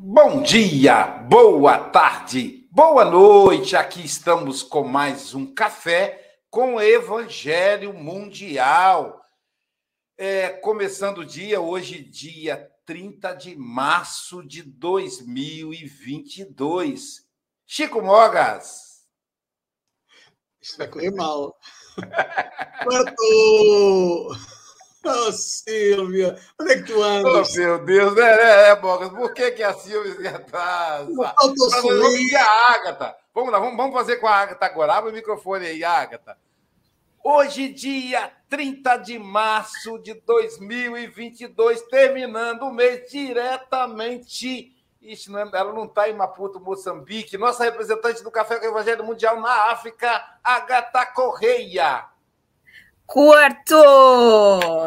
Bom dia, boa tarde, boa noite. Aqui estamos com mais um café com Evangelho Mundial. É, começando o dia, hoje, dia 30 de março de 2022. Chico Mogas. Isso vai correr mal. Quanto? Ô, oh, Silvia, onde é que tu anda? Oh, meu Deus, né, né, Bogas? Por que, que a Silvia se atrasa? Vamos a Ágata. Vamos lá, vamos, vamos fazer com a Ágata agora. Abre o microfone aí, Ágata. Hoje, dia 30 de março de 2022, terminando o mês diretamente. Ixi, não, é, ela não está em Maputo, Moçambique. Nossa representante do Café com Evangelho Mundial na África, Agatha Correia. Quarto!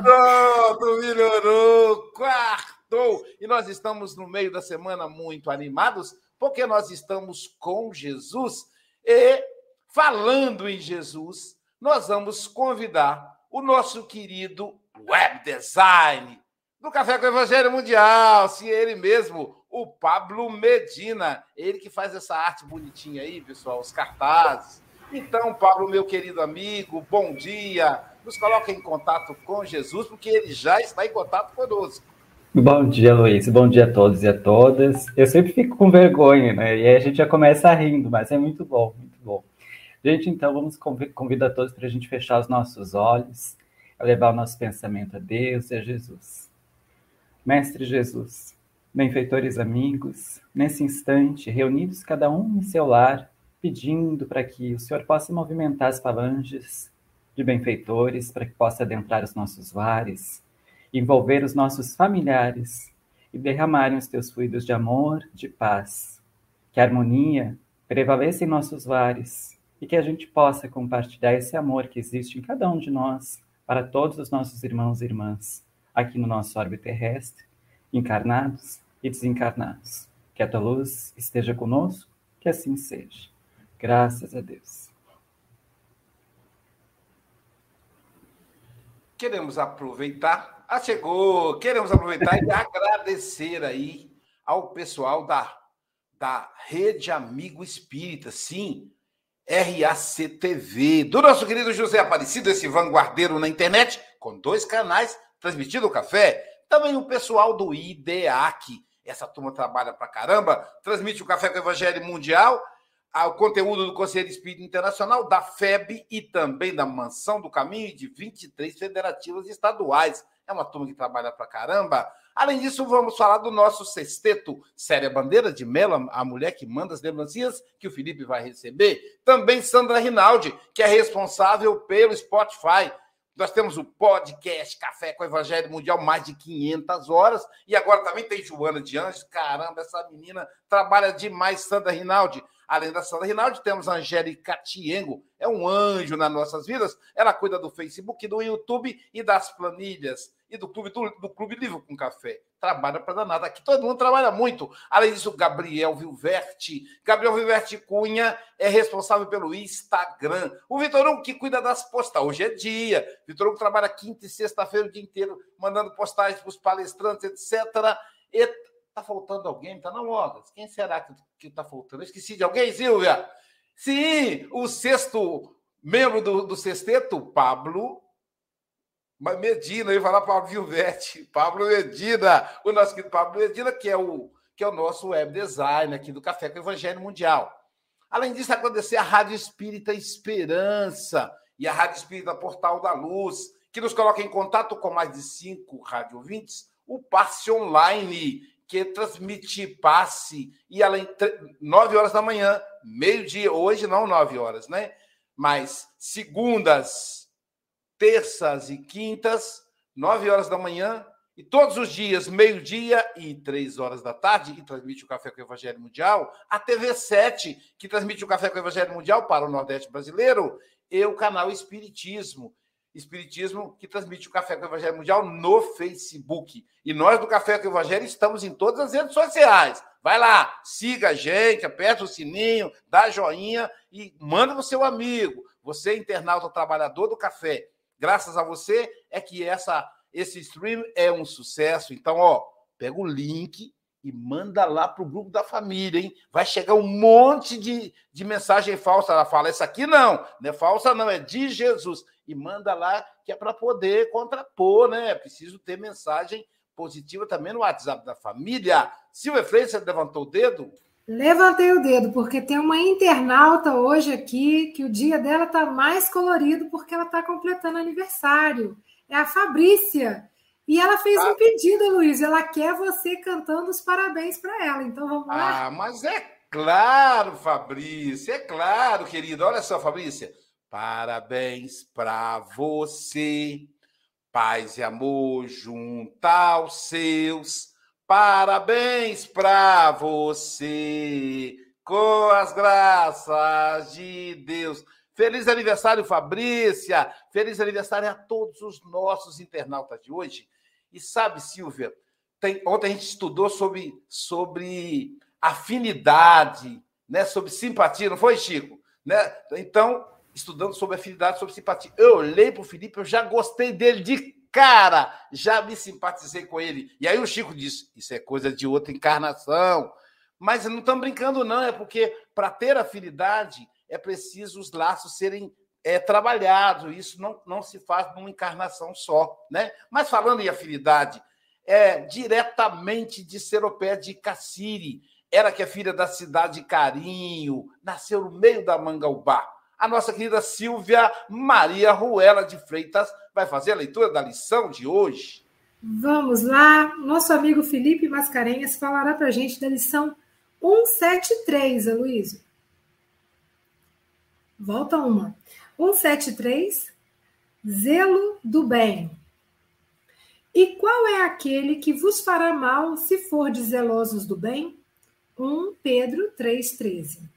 Pronto, melhorou! Quarto! E nós estamos no meio da semana muito animados, porque nós estamos com Jesus e, falando em Jesus, nós vamos convidar o nosso querido web design do Café com o Evangelho Mundial, se ele mesmo, o Pablo Medina, ele que faz essa arte bonitinha aí, pessoal, os cartazes. Então, Pablo, meu querido amigo, bom dia nos coloque em contato com Jesus, porque ele já está em contato conosco. Bom dia, Luiz. Bom dia a todos e a todas. Eu sempre fico com vergonha, né? E aí a gente já começa rindo, mas é muito bom, muito bom. Gente, então vamos convidar todos para a gente fechar os nossos olhos, levar o nosso pensamento a Deus e a Jesus. Mestre Jesus, benfeitores amigos, nesse instante, reunidos cada um em seu lar, pedindo para que o Senhor possa movimentar as falanges de benfeitores para que possa adentrar os nossos lares, envolver os nossos familiares e derramarem os teus fluidos de amor, de paz. Que a harmonia prevaleça em nossos lares e que a gente possa compartilhar esse amor que existe em cada um de nós para todos os nossos irmãos e irmãs aqui no nosso orbe terrestre, encarnados e desencarnados. Que a tua luz esteja conosco, que assim seja. Graças a Deus. Queremos aproveitar. Ah, chegou! Queremos aproveitar e agradecer aí ao pessoal da, da Rede Amigo Espírita, sim, RACTV, do nosso querido José Aparecido, esse vanguardeiro na internet, com dois canais, transmitindo o café. Também o pessoal do IDEAC, essa turma trabalha pra caramba, transmite o Café com o Evangelho Mundial ao conteúdo do Conselho Espírita Internacional, da FEB e também da Mansão do Caminho e de 23 federativas estaduais. É uma turma que trabalha pra caramba. Além disso, vamos falar do nosso sexteto Séria Bandeira de Mela, a mulher que manda as lembrancinhas que o Felipe vai receber. Também Sandra Rinaldi, que é responsável pelo Spotify. Nós temos o podcast Café com o Evangelho Mundial, mais de 500 horas. E agora também tem Joana de Anjos. Caramba, essa menina trabalha demais, Sandra Rinaldi. Além da Sandra Rinaldi, temos a Angélica Tiengo. É um anjo nas nossas vidas. Ela cuida do Facebook, do YouTube e das planilhas e do Clube, do, do Clube Livro com Café. Trabalha para danada. Aqui todo mundo trabalha muito. Além disso, Gabriel Vilverti. Gabriel Vilverti Cunha é responsável pelo Instagram. O Vitor Hugo que cuida das postagens. Hoje é dia. Vitor Hugo trabalha quinta e sexta-feira o dia inteiro, mandando postagens para os palestrantes, etc. E tá faltando alguém? Tá não, Ogas. Quem será que, que tá faltando? Eu esqueci de alguém, Silvia? Sim, o sexto membro do, do sexteto, Pablo Medina, eu ia falar Pablo Vilvete, Pablo Medina, o nosso querido Pablo Medina, que é o, que é o nosso web design aqui do Café com o Evangelho Mundial. Além disso, acontecer a Rádio Espírita Esperança e a Rádio Espírita Portal da Luz, que nos coloca em contato com mais de cinco rádio ouvintes, o Passe Online, que transmite passe, e além, nove horas da manhã, meio-dia, hoje não nove horas, né? Mas segundas, terças e quintas, nove horas da manhã, e todos os dias, meio-dia e três horas da tarde, que transmite o Café com o Evangelho Mundial, a TV 7, que transmite o Café com o Evangelho Mundial para o Nordeste brasileiro, e o canal Espiritismo. Espiritismo que transmite o Café com o Evangelho Mundial no Facebook. E nós do Café com o Evangelho estamos em todas as redes sociais. Vai lá, siga a gente, aperta o sininho, dá joinha e manda no seu amigo. Você, internauta trabalhador do café, graças a você é que essa esse stream é um sucesso. Então, ó, pega o link e manda lá para o grupo da família, hein? Vai chegar um monte de, de mensagem falsa. Ela fala: Essa aqui não, não é falsa, não, é de Jesus. E manda lá, que é para poder contrapor, né? É preciso ter mensagem positiva também no WhatsApp da família. Silvia Freire, você levantou o dedo? Levantei o dedo, porque tem uma internauta hoje aqui que o dia dela está mais colorido porque ela está completando aniversário. É a Fabrícia. E ela fez ah. um pedido, Luiz. Ela quer você cantando os parabéns para ela. Então vamos lá. Ah, mas é claro, Fabrícia. É claro, querida. Olha só, Fabrícia. Parabéns para você. Paz e amor junto aos seus Parabéns para você, com as graças de Deus. Feliz aniversário, Fabrícia. Feliz aniversário a todos os nossos internautas de hoje. E sabe, Silvia, tem, ontem a gente estudou sobre, sobre afinidade, né? sobre simpatia, não foi, Chico? Né? Então, estudando sobre afinidade, sobre simpatia. Eu olhei para o Felipe, eu já gostei dele de cara, já me simpatizei com ele. E aí o Chico disse: Isso é coisa de outra encarnação. Mas não estamos brincando, não, é porque para ter afinidade é preciso os laços serem é, trabalhados. Isso não, não se faz numa encarnação só. Né? Mas falando em afinidade, é diretamente de Seropé de Cassiri. Era que é filha da cidade de Carinho, nasceu no meio da Mangaubá a nossa querida Silvia Maria Ruela de Freitas vai fazer a leitura da lição de hoje. Vamos lá, nosso amigo Felipe Mascarenhas falará para a gente da lição 173, Aloysio. Volta uma. 173, zelo do bem. E qual é aquele que vos fará mal se for zelosos do bem? 1 Pedro 3,13.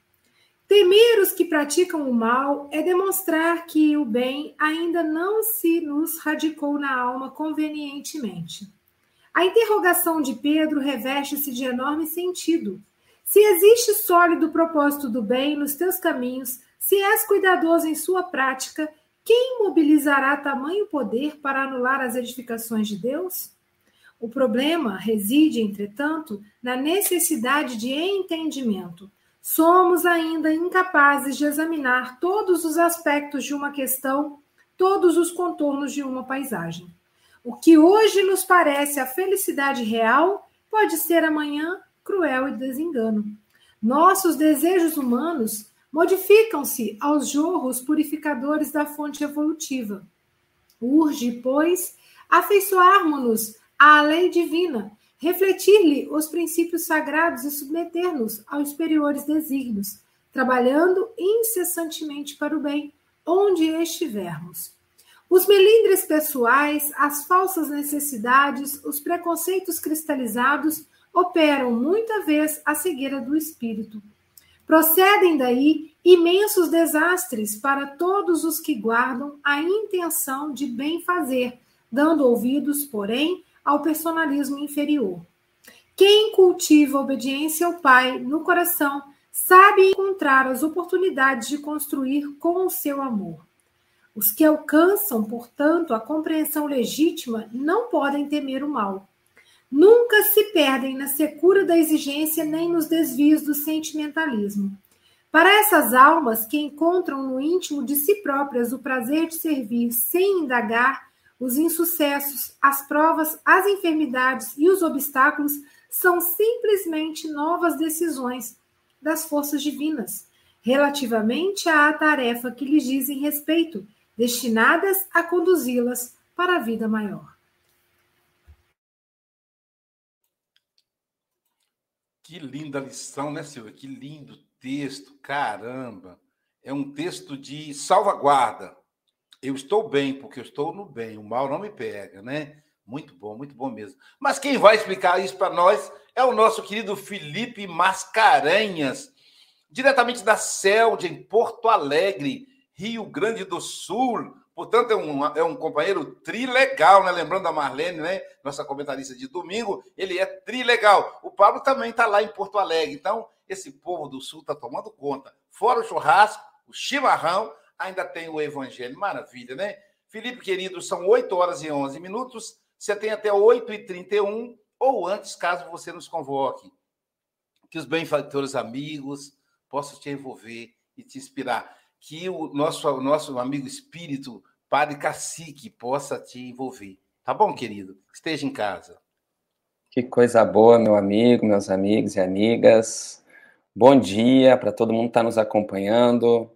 Temer os que praticam o mal é demonstrar que o bem ainda não se nos radicou na alma convenientemente. A interrogação de Pedro reveste-se de enorme sentido. Se existe sólido propósito do bem nos teus caminhos, se és cuidadoso em sua prática, quem mobilizará tamanho poder para anular as edificações de Deus? O problema reside, entretanto, na necessidade de entendimento somos ainda incapazes de examinar todos os aspectos de uma questão, todos os contornos de uma paisagem. O que hoje nos parece a felicidade real pode ser amanhã cruel e desengano. Nossos desejos humanos modificam-se aos jorros purificadores da fonte evolutiva. Urge, pois, afeiçoarmos-nos à lei divina, refletir-lhe os princípios sagrados e submeter-nos aos superiores desígnios, trabalhando incessantemente para o bem, onde estivermos. Os melindres pessoais, as falsas necessidades, os preconceitos cristalizados operam muita vez a cegueira do espírito. Procedem daí imensos desastres para todos os que guardam a intenção de bem fazer, dando ouvidos, porém, ao personalismo inferior. Quem cultiva a obediência ao Pai no coração sabe encontrar as oportunidades de construir com o seu amor. Os que alcançam, portanto, a compreensão legítima não podem temer o mal. Nunca se perdem na secura da exigência nem nos desvios do sentimentalismo. Para essas almas que encontram no íntimo de si próprias o prazer de servir sem indagar, os insucessos, as provas, as enfermidades e os obstáculos são simplesmente novas decisões das forças divinas relativamente à tarefa que lhes dizem respeito destinadas a conduzi-las para a vida maior. Que linda lição, né, Silvia? Que lindo texto, caramba. É um texto de salvaguarda. Eu estou bem, porque eu estou no bem, o mal não me pega, né? Muito bom, muito bom mesmo. Mas quem vai explicar isso para nós é o nosso querido Felipe Mascarenhas, diretamente da CELD, em Porto Alegre. Rio Grande do Sul. Portanto, é um, é um companheiro trilegal, né? Lembrando da Marlene, né? Nossa comentarista de domingo, ele é trilegal. O Pablo também está lá em Porto Alegre. Então, esse povo do Sul está tomando conta. Fora o churrasco, o chimarrão, ainda tem o evangelho. Maravilha, né? Felipe, querido, são 8 horas e 11 minutos. Você tem até 8h31 ou antes, caso você nos convoque. Que os benfeitores amigos possam te envolver e te inspirar que o nosso, o nosso amigo espírito, Padre Cacique, possa te envolver. Tá bom, querido? Esteja em casa. Que coisa boa, meu amigo, meus amigos e amigas. Bom dia para todo mundo que está nos acompanhando.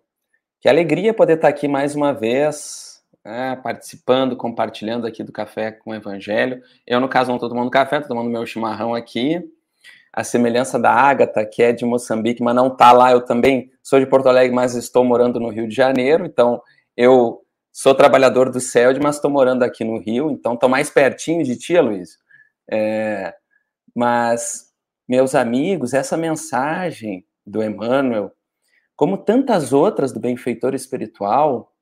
Que alegria poder estar aqui mais uma vez, né, participando, compartilhando aqui do Café com o Evangelho. Eu, no caso, não estou tomando café, estou tomando meu chimarrão aqui a semelhança da Ágata, que é de Moçambique, mas não está lá. Eu também sou de Porto Alegre, mas estou morando no Rio de Janeiro. Então, eu sou trabalhador do CELD, mas estou morando aqui no Rio. Então, estou mais pertinho de ti, Luiz. É, mas, meus amigos, essa mensagem do Emmanuel, como tantas outras do benfeitor espiritual,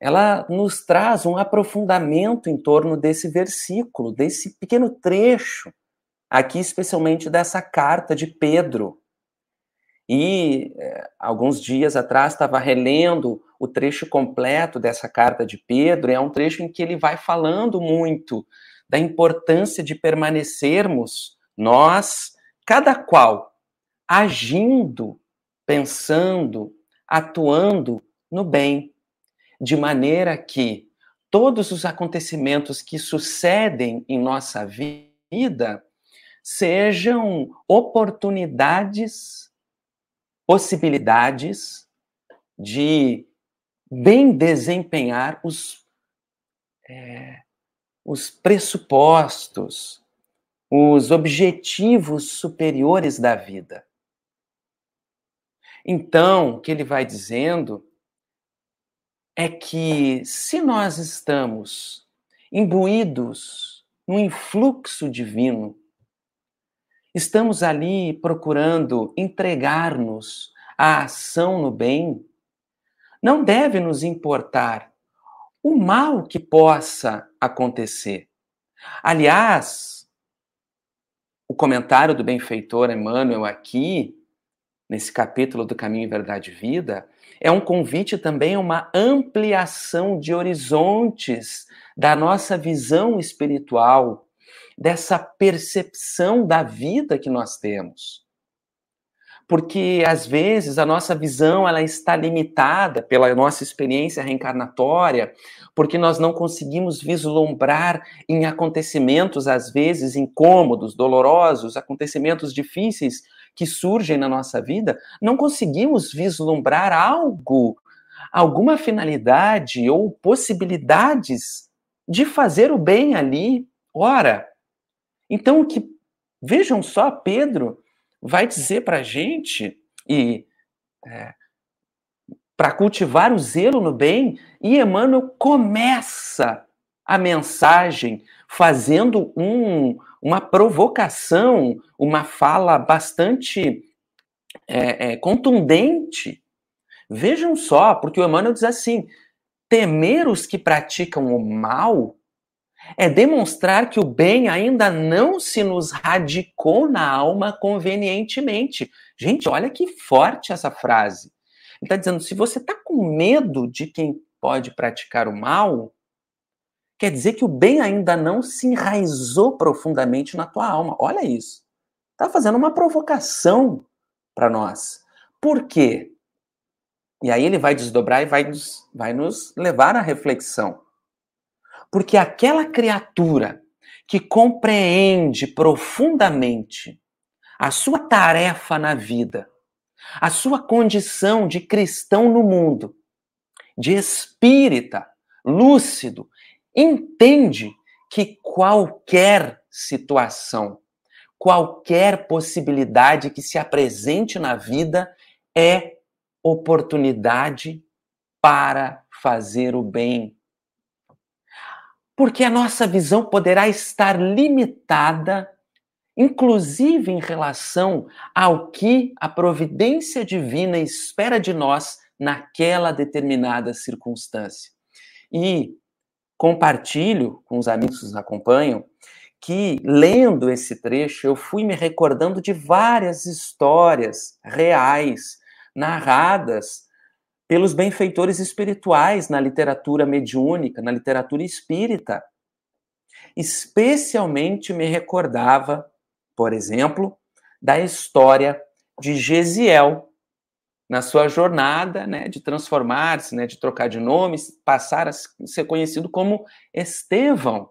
ela nos traz um aprofundamento em torno desse versículo, desse pequeno trecho aqui especialmente dessa carta de Pedro. E é, alguns dias atrás estava relendo o trecho completo dessa carta de Pedro, é um trecho em que ele vai falando muito da importância de permanecermos nós, cada qual, agindo, pensando, atuando no bem, de maneira que todos os acontecimentos que sucedem em nossa vida sejam oportunidades, possibilidades de bem desempenhar os, é, os pressupostos, os objetivos superiores da vida. Então, o que ele vai dizendo é que se nós estamos imbuídos no influxo divino, Estamos ali procurando entregar-nos à ação no bem. Não deve nos importar o mal que possa acontecer. Aliás, o comentário do benfeitor Emmanuel aqui, nesse capítulo do Caminho, Verdade e Vida, é um convite também a uma ampliação de horizontes da nossa visão espiritual dessa percepção da vida que nós temos. Porque às vezes a nossa visão ela está limitada pela nossa experiência reencarnatória, porque nós não conseguimos vislumbrar em acontecimentos às vezes incômodos, dolorosos, acontecimentos difíceis que surgem na nossa vida, não conseguimos vislumbrar algo, alguma finalidade ou possibilidades de fazer o bem ali. Ora, então o que vejam só, Pedro vai dizer para a gente e é, para cultivar o zelo no bem, e Emmanuel começa a mensagem fazendo um, uma provocação, uma fala bastante é, é, contundente. Vejam só, porque o Emmanuel diz assim: temer os que praticam o mal é demonstrar que o bem ainda não se nos radicou na alma convenientemente. Gente, olha que forte essa frase. Ele está dizendo: se você está com medo de quem pode praticar o mal, quer dizer que o bem ainda não se enraizou profundamente na tua alma. Olha isso. Está fazendo uma provocação para nós. Por quê? E aí ele vai desdobrar e vai nos, vai nos levar à reflexão. Porque aquela criatura que compreende profundamente a sua tarefa na vida, a sua condição de cristão no mundo, de espírita, lúcido, entende que qualquer situação, qualquer possibilidade que se apresente na vida é oportunidade para fazer o bem, porque a nossa visão poderá estar limitada, inclusive em relação ao que a providência divina espera de nós naquela determinada circunstância. E compartilho com os amigos que nos acompanham que, lendo esse trecho, eu fui me recordando de várias histórias reais, narradas pelos benfeitores espirituais na literatura mediúnica, na literatura espírita. Especialmente me recordava, por exemplo, da história de Gesiel, na sua jornada né, de transformar-se, né, de trocar de nome, passar a ser conhecido como Estevão,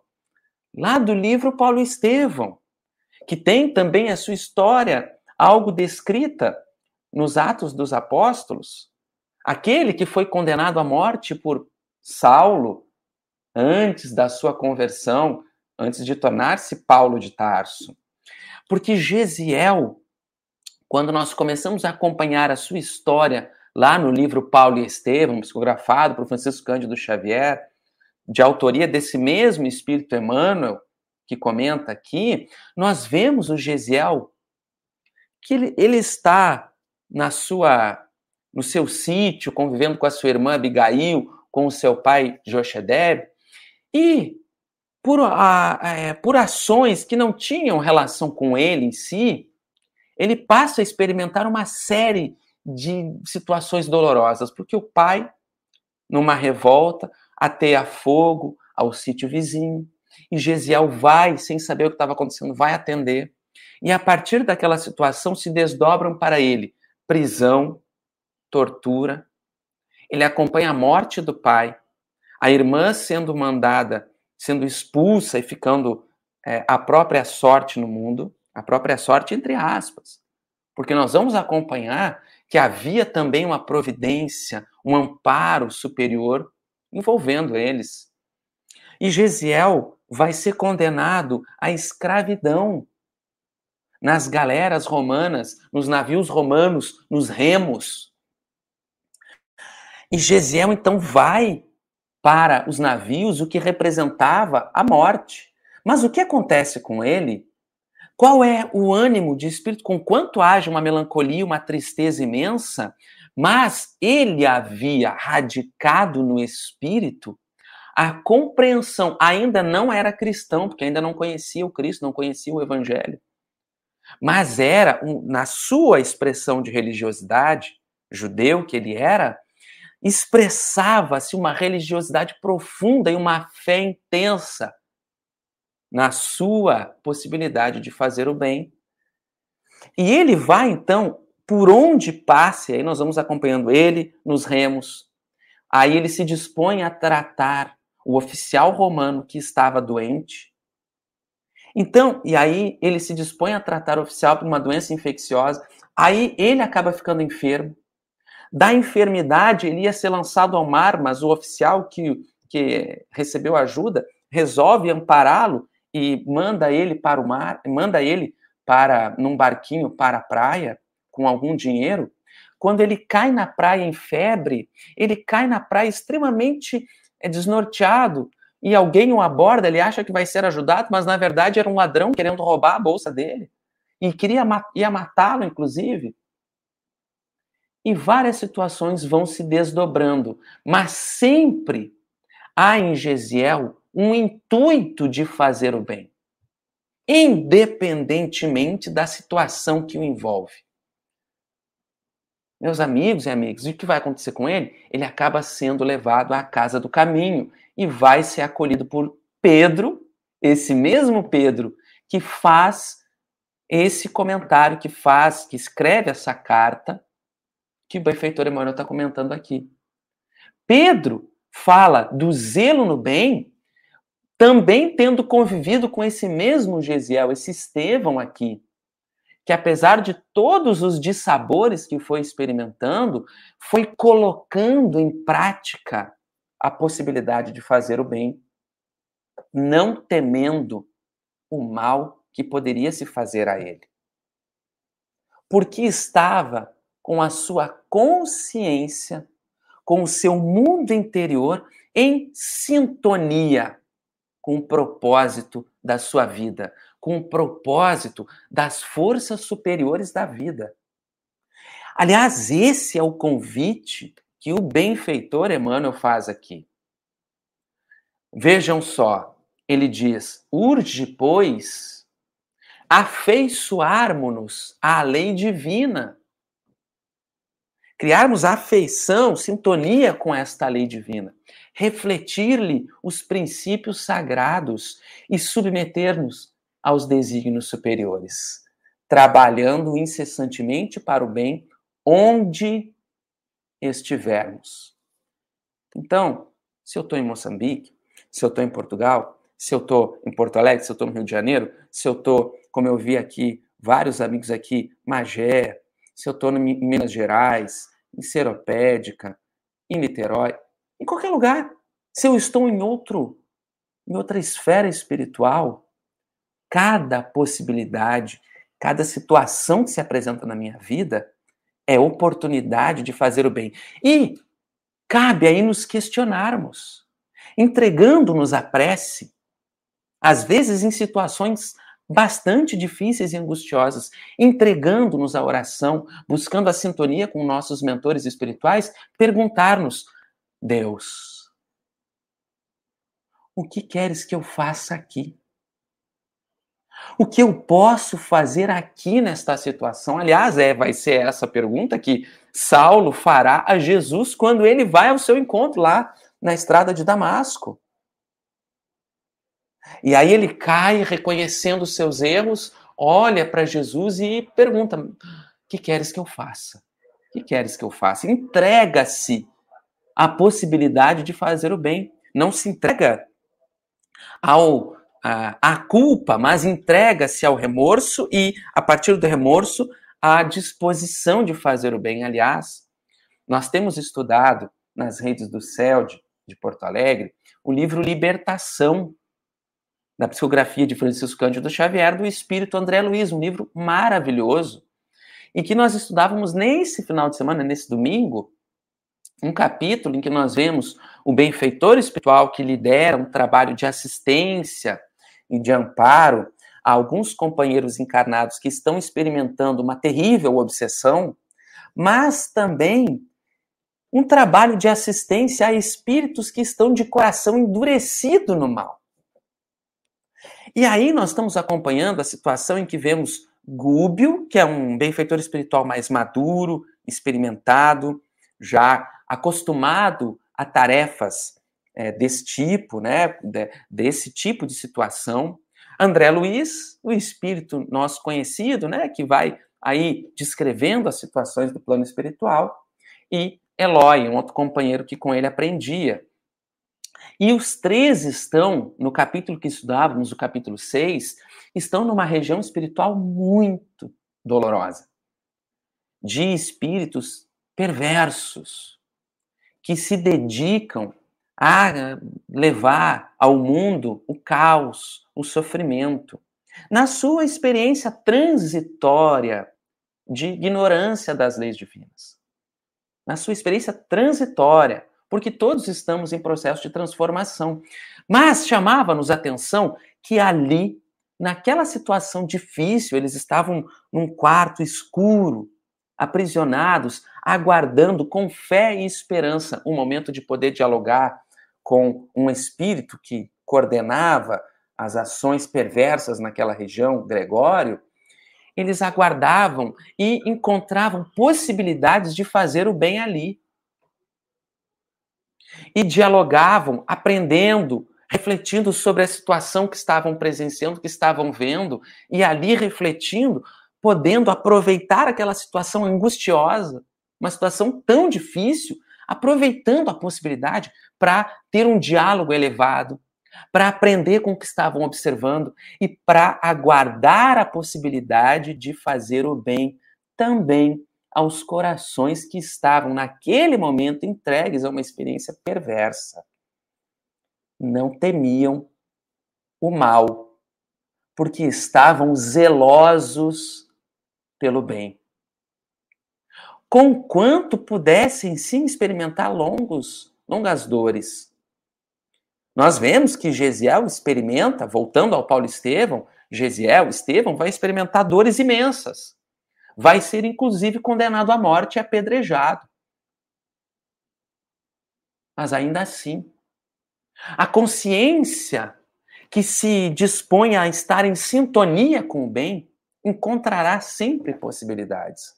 lá do livro Paulo Estevão, que tem também a sua história algo descrita nos Atos dos Apóstolos, Aquele que foi condenado à morte por Saulo antes da sua conversão, antes de tornar-se Paulo de Tarso. Porque Gesiel, quando nós começamos a acompanhar a sua história lá no livro Paulo e Estevão, psicografado por Francisco Cândido Xavier, de autoria desse mesmo Espírito Emmanuel, que comenta aqui, nós vemos o Gesiel que ele, ele está na sua no seu sítio, convivendo com a sua irmã Abigail, com o seu pai Joshedeb, e por, a, é, por ações que não tinham relação com ele em si, ele passa a experimentar uma série de situações dolorosas, porque o pai, numa revolta, ateia fogo ao sítio vizinho, e Gesiel vai, sem saber o que estava acontecendo, vai atender, e a partir daquela situação se desdobram para ele prisão, tortura, ele acompanha a morte do pai, a irmã sendo mandada, sendo expulsa e ficando é, própria sorte no mundo, a própria sorte entre aspas, porque nós vamos acompanhar que havia também uma providência, um amparo superior envolvendo eles. E Gesiel vai ser condenado à escravidão nas galeras romanas, nos navios romanos, nos remos. E Gesiel então vai para os navios, o que representava a morte. Mas o que acontece com ele? Qual é o ânimo de espírito? Com quanto haja uma melancolia, uma tristeza imensa, mas ele havia radicado no espírito a compreensão, ainda não era cristão, porque ainda não conhecia o Cristo, não conhecia o Evangelho, mas era, na sua expressão de religiosidade, judeu que ele era, expressava-se uma religiosidade profunda e uma fé intensa na sua possibilidade de fazer o bem. E ele vai, então, por onde passe, aí nós vamos acompanhando ele nos remos. Aí ele se dispõe a tratar o oficial romano que estava doente. Então, e aí ele se dispõe a tratar o oficial por uma doença infecciosa. Aí ele acaba ficando enfermo. Da enfermidade, ele ia ser lançado ao mar, mas o oficial que, que recebeu ajuda resolve ampará-lo e manda ele para o mar, manda ele para num barquinho para a praia com algum dinheiro, quando ele cai na praia em febre, ele cai na praia extremamente é, desnorteado e alguém o aborda, ele acha que vai ser ajudado, mas na verdade era um ladrão querendo roubar a bolsa dele e queria ia matá-lo, inclusive. E várias situações vão se desdobrando, mas sempre há em Gesiel um intuito de fazer o bem, independentemente da situação que o envolve. Meus amigos e amigas, o que vai acontecer com ele? Ele acaba sendo levado à casa do caminho e vai ser acolhido por Pedro, esse mesmo Pedro que faz esse comentário, que faz, que escreve essa carta que o benfeitor Emmanuel está comentando aqui. Pedro fala do zelo no bem, também tendo convivido com esse mesmo Gesiel, esse Estevão aqui, que apesar de todos os dissabores que foi experimentando, foi colocando em prática a possibilidade de fazer o bem, não temendo o mal que poderia se fazer a ele. Porque estava com a sua consciência, com o seu mundo interior em sintonia com o propósito da sua vida, com o propósito das forças superiores da vida. Aliás, esse é o convite que o benfeitor Emmanuel faz aqui. Vejam só, ele diz: urge, pois, afeiçoarmos-nos à lei divina. Criarmos afeição, sintonia com esta lei divina. Refletir-lhe os princípios sagrados e submeter-nos aos desígnios superiores, trabalhando incessantemente para o bem onde estivermos. Então, se eu estou em Moçambique, se eu estou em Portugal, se eu estou em Porto Alegre, se eu estou no Rio de Janeiro, se eu estou, como eu vi aqui, vários amigos aqui, Magé, se eu estou em Minas Gerais, em Seropédica, em Niterói, em qualquer lugar, se eu estou em outro, em outra esfera espiritual, cada possibilidade, cada situação que se apresenta na minha vida é oportunidade de fazer o bem. E cabe aí nos questionarmos, entregando-nos à prece, às vezes em situações bastante difíceis e angustiosas, entregando-nos à oração, buscando a sintonia com nossos mentores espirituais, perguntar-nos: Deus, o que queres que eu faça aqui? O que eu posso fazer aqui nesta situação? Aliás, é, vai ser essa pergunta que Saulo fará a Jesus quando ele vai ao seu encontro lá na estrada de Damasco. E aí ele cai reconhecendo os seus erros, olha para Jesus e pergunta: "O que queres que eu faça? O que queres que eu faça?" Entrega-se à possibilidade de fazer o bem. Não se entrega ao a, culpa, mas entrega-se ao remorso e, a partir do remorso, à disposição de fazer o bem. Aliás, nós temos estudado nas redes do de, de Porto Alegre o livro Libertação, da psicografia de Francisco Cândido Xavier, do Espírito André Luiz, um livro maravilhoso, e que nós estudávamos nesse final de semana, nesse domingo, um capítulo em que nós vemos o benfeitor espiritual que lidera um trabalho de assistência e de amparo a alguns companheiros encarnados que estão experimentando uma terrível obsessão, mas também um trabalho de assistência a espíritos que estão de coração endurecido no mal. E aí nós estamos acompanhando a situação em que vemos Gúbio, que é um benfeitor espiritual mais maduro, experimentado, já acostumado a tarefas é, desse tipo, né, de, desse tipo de situação. André Luiz, o espírito nosso conhecido, né, que vai aí descrevendo as situações do plano espiritual, e Eloy, um outro companheiro que com ele aprendia. E os três estão, no capítulo que estudávamos, o capítulo 6, estão numa região espiritual muito dolorosa, de espíritos perversos, que se dedicam a levar ao mundo o caos, o sofrimento. Na sua experiência transitória de ignorância das leis divinas. Na sua experiência transitória, porque todos estamos em processo de transformação. Mas chamava-nos atenção que ali, naquela situação difícil, eles estavam num quarto escuro, aprisionados, aguardando com fé e esperança o momento de poder dialogar com um espírito que coordenava as ações perversas naquela região, Gregório, eles aguardavam e encontravam possibilidades de fazer o bem ali. E dialogavam, aprendendo, refletindo sobre a situação que estavam presenciando, que estavam vendo, e ali refletindo podendo aproveitar aquela situação angustiosa, uma situação tão difícil, aproveitando a possibilidade para ter um diálogo elevado, para aprender com o que estavam observando e para aguardar a possibilidade de fazer o bem também aos corações que estavam naquele momento entregues a uma experiência perversa. Não temiam o mal, porque estavam zelosos pelo bem. Com quanto pudessem sim experimentar longos, longas dores. Nós vemos que Gesiel experimenta, voltando ao Paulo Estevão, Gesiel, Estevão, vai experimentar dores imensas. Vai ser inclusive condenado à morte e apedrejado. Mas ainda assim, a consciência que se dispõe a estar em sintonia com o bem, encontrará sempre possibilidades.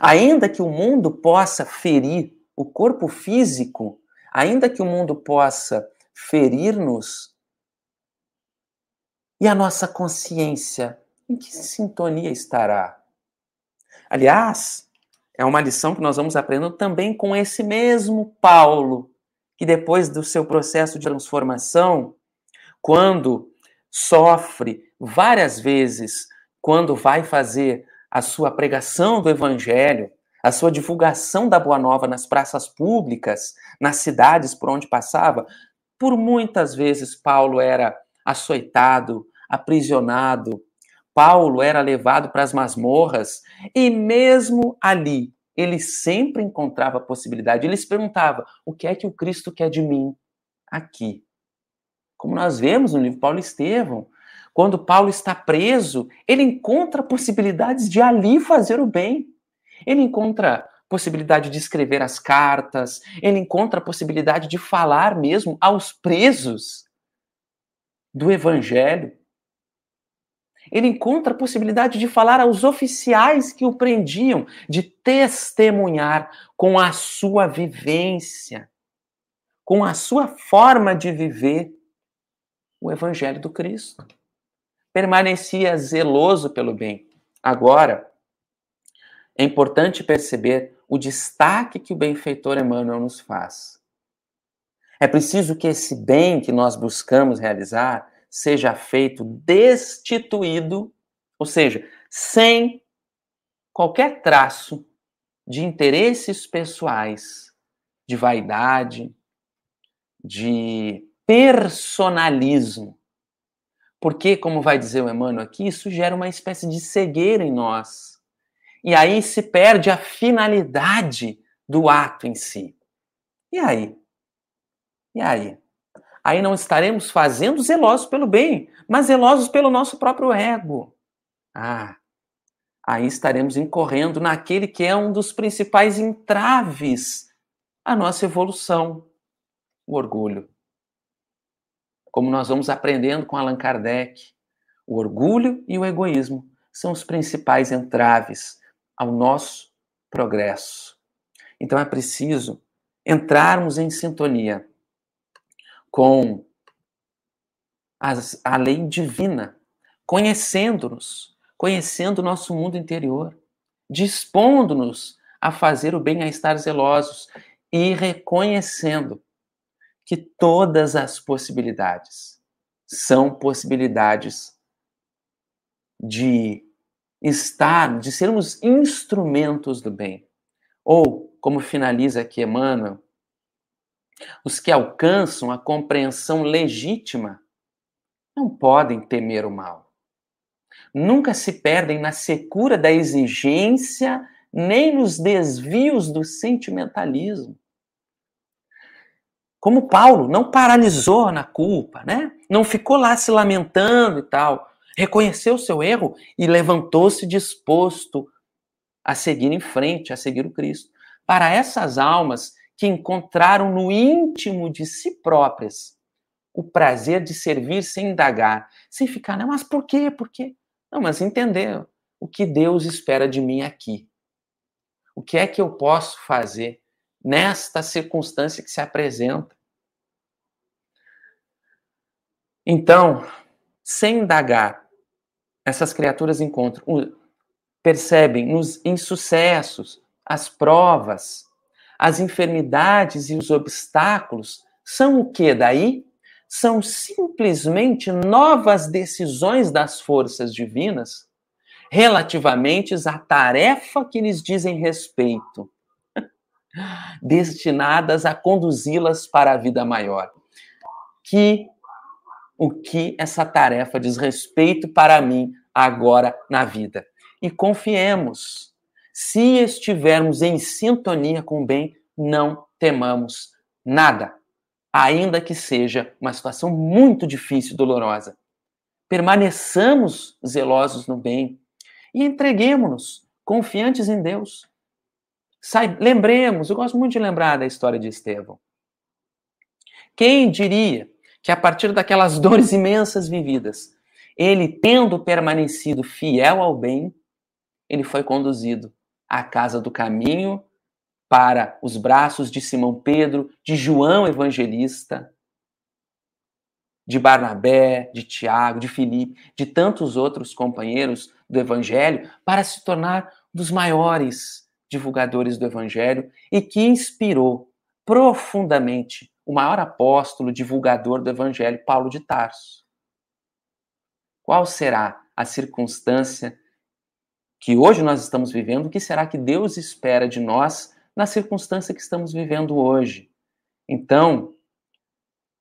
Ainda que o mundo possa ferir o corpo físico, ainda que o mundo possa ferir-nos, e a nossa consciência, em que sintonia estará? Aliás, é uma lição que nós vamos aprendendo também com esse mesmo Paulo, que depois do seu processo de transformação, quando sofre várias vezes quando vai fazer a sua pregação do evangelho, a sua divulgação da boa nova nas praças públicas, nas cidades por onde passava, por muitas vezes Paulo era açoitado, aprisionado, Paulo era levado para as masmorras e mesmo ali ele sempre encontrava possibilidade. Ele se perguntava: o que é que o Cristo quer de mim aqui? Como nós vemos no livro Paulo Estevão, quando Paulo está preso, ele encontra possibilidades de ali fazer o bem. Ele encontra possibilidade de escrever as cartas, ele encontra a possibilidade de falar mesmo aos presos do evangelho. Ele encontra a possibilidade de falar aos oficiais que o prendiam, de testemunhar com a sua vivência, com a sua forma de viver o evangelho do Cristo. Permanecia zeloso pelo bem. Agora, é importante perceber o destaque que o benfeitor Emmanuel nos faz. É preciso que esse bem que nós buscamos realizar seja feito destituído, ou seja, sem qualquer traço de interesses pessoais, de vaidade, de personalismo. Porque, como vai dizer o Emmanuel aqui, isso gera uma espécie de cegueira em nós. E aí se perde a finalidade do ato em si. E aí? E aí? Aí não estaremos fazendo zelosos pelo bem, mas zelosos pelo nosso próprio ego. Ah, aí estaremos incorrendo naquele que é um dos principais entraves à nossa evolução, o orgulho como nós vamos aprendendo com Allan Kardec, o orgulho e o egoísmo são os principais entraves ao nosso progresso. Então é preciso entrarmos em sintonia com as, a lei divina, conhecendo-nos, conhecendo o nosso mundo interior, dispondo-nos a fazer o bem, a estar zelosos e reconhecendo que todas as possibilidades são possibilidades de estar, de sermos instrumentos do bem. Ou, como finaliza aqui Emmanuel, Os que alcançam a compreensão legítima não podem temer o mal. Nunca se perdem na secura da exigência nem nos desvios do sentimentalismo. Como Paulo não paralisou na culpa, né? Não ficou lá se lamentando e tal. Reconheceu seu erro e levantou-se disposto a seguir em frente, a seguir o Cristo. Para essas almas que encontraram no íntimo de si próprias o prazer de servir sem indagar, sem ficar, não, mas por quê? Por quê? Não, mas entender o que Deus espera de mim aqui. O que é que eu posso fazer nesta circunstância que se apresenta? Então, sem indagar, essas criaturas encontram, percebem nos insucessos, as provas, as enfermidades e os obstáculos são o que daí? São simplesmente novas decisões das forças divinas relativamente à tarefa que lhes dizem respeito, destinadas a conduzi-las para a vida maior. Que o que essa tarefa diz respeito para mim agora na vida. E confiemos, se estivermos em sintonia com o bem, não temamos nada, ainda que seja uma situação muito difícil, dolorosa. Permaneçamos zelosos no bem e entreguemos-nos confiantes em Deus. Sai, lembremos, eu gosto muito de lembrar da história de Estevão. Quem diria que a partir daquelas dores imensas vividas, ele, tendo permanecido fiel ao bem, ele foi conduzido à casa do caminho, para os braços de Simão Pedro, de João Evangelista, de Barnabé, de Tiago, de Filipe, de tantos outros companheiros do Evangelho, para se tornar um dos maiores divulgadores do Evangelho e que inspirou profundamente o maior apóstolo divulgador do Evangelho, Paulo de Tarso. Qual será a circunstância que hoje nós estamos vivendo? O que será que Deus espera de nós na circunstância que estamos vivendo hoje? Então,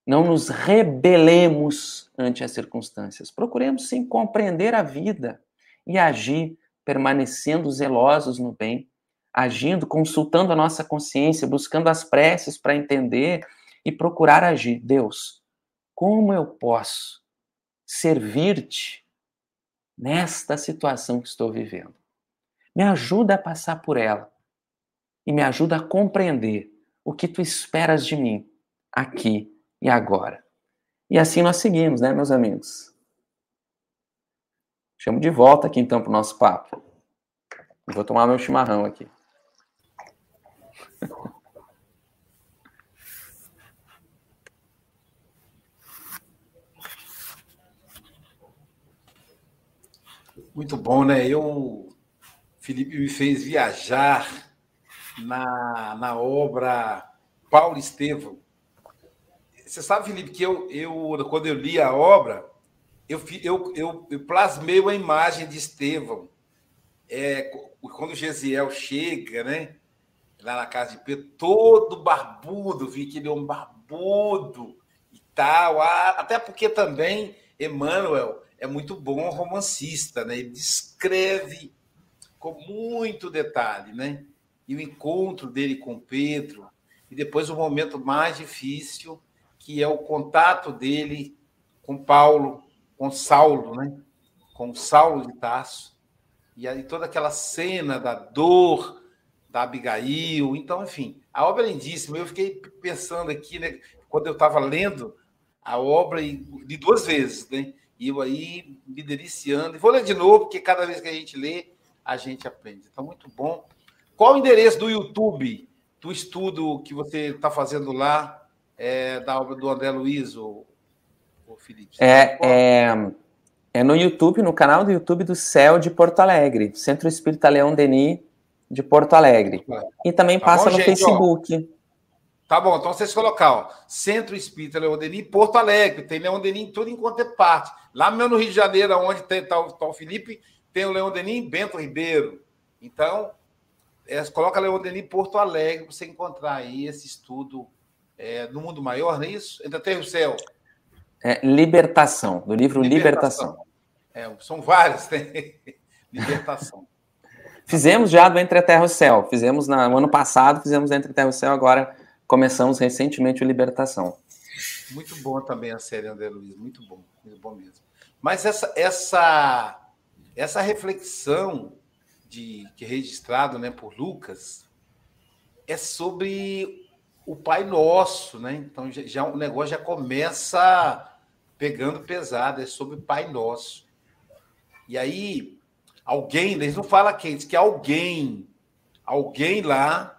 não nos rebelemos ante as circunstâncias. Procuremos sim compreender a vida e agir permanecendo zelosos no bem, agindo, consultando a nossa consciência, buscando as preces para entender e procurar agir. Deus, como eu posso servir-te nesta situação que estou vivendo? Me ajuda a passar por ela e me ajuda a compreender o que tu esperas de mim aqui e agora. E assim nós seguimos, né, meus amigos? Chamo de volta aqui então para o nosso papo. vou tomar meu chimarrão aqui. Muito bom, né? Eu, Felipe me fez viajar na, na obra Paulo Estevão. Você sabe, Felipe, que eu, eu quando eu li a obra, eu, eu, eu, eu plasmei uma imagem de Estevão. É, quando Gesiel chega, né? Lá na casa de Pedro, todo barbudo, vi que ele é um barbudo e tal. Até porque também Emmanuel é muito bom romancista, né? Ele descreve com muito detalhe, né? E o encontro dele com Pedro, e depois o momento mais difícil, que é o contato dele com Paulo, com Saulo, né? Com Saulo de Tarso. E aí toda aquela cena da dor da Abigail. Então, enfim, a obra é lindíssima. Eu fiquei pensando aqui, né? Quando eu estava lendo a obra, e li duas vezes, né? E eu aí me deliciando. E vou ler de novo, porque cada vez que a gente lê, a gente aprende. Então, muito bom. Qual o endereço do YouTube do estudo que você está fazendo lá, é, da obra do André Luiz, ou, ou Felipe? É, é, é, no YouTube, no canal do YouTube do Céu de Porto Alegre, Centro Espírita Leão Denis de Porto Alegre. E também tá passa bom, no gente, Facebook. Ó. Tá bom, então vocês colocar, ó, Centro Espírita Leão Denis, Porto Alegre, tem Leão Denis em tudo enquanto é parte. Lá mesmo no Rio de Janeiro, onde tem tá, tá o Felipe, tem o Leão Denis em Bento Ribeiro. Então, é, coloca Leão Denis Porto Alegre para você encontrar aí esse estudo é, no mundo maior, não é isso? Entre a terra e o céu. É, libertação, do livro Libertação. libertação. É, são vários, tem. libertação. Fizemos já do Entre a Terra e o Céu. Fizemos no ano passado, fizemos Entre a Terra e o Céu, agora começamos recentemente o Libertação. Muito bom também a série André Luiz, muito bom, muito bom mesmo. Mas essa essa essa reflexão de que é registrado, né, por Lucas é sobre o Pai Nosso, né? Então já, já o negócio já começa pegando pesado, é sobre o Pai Nosso. E aí alguém, eles não falam quem, diz que alguém, alguém lá,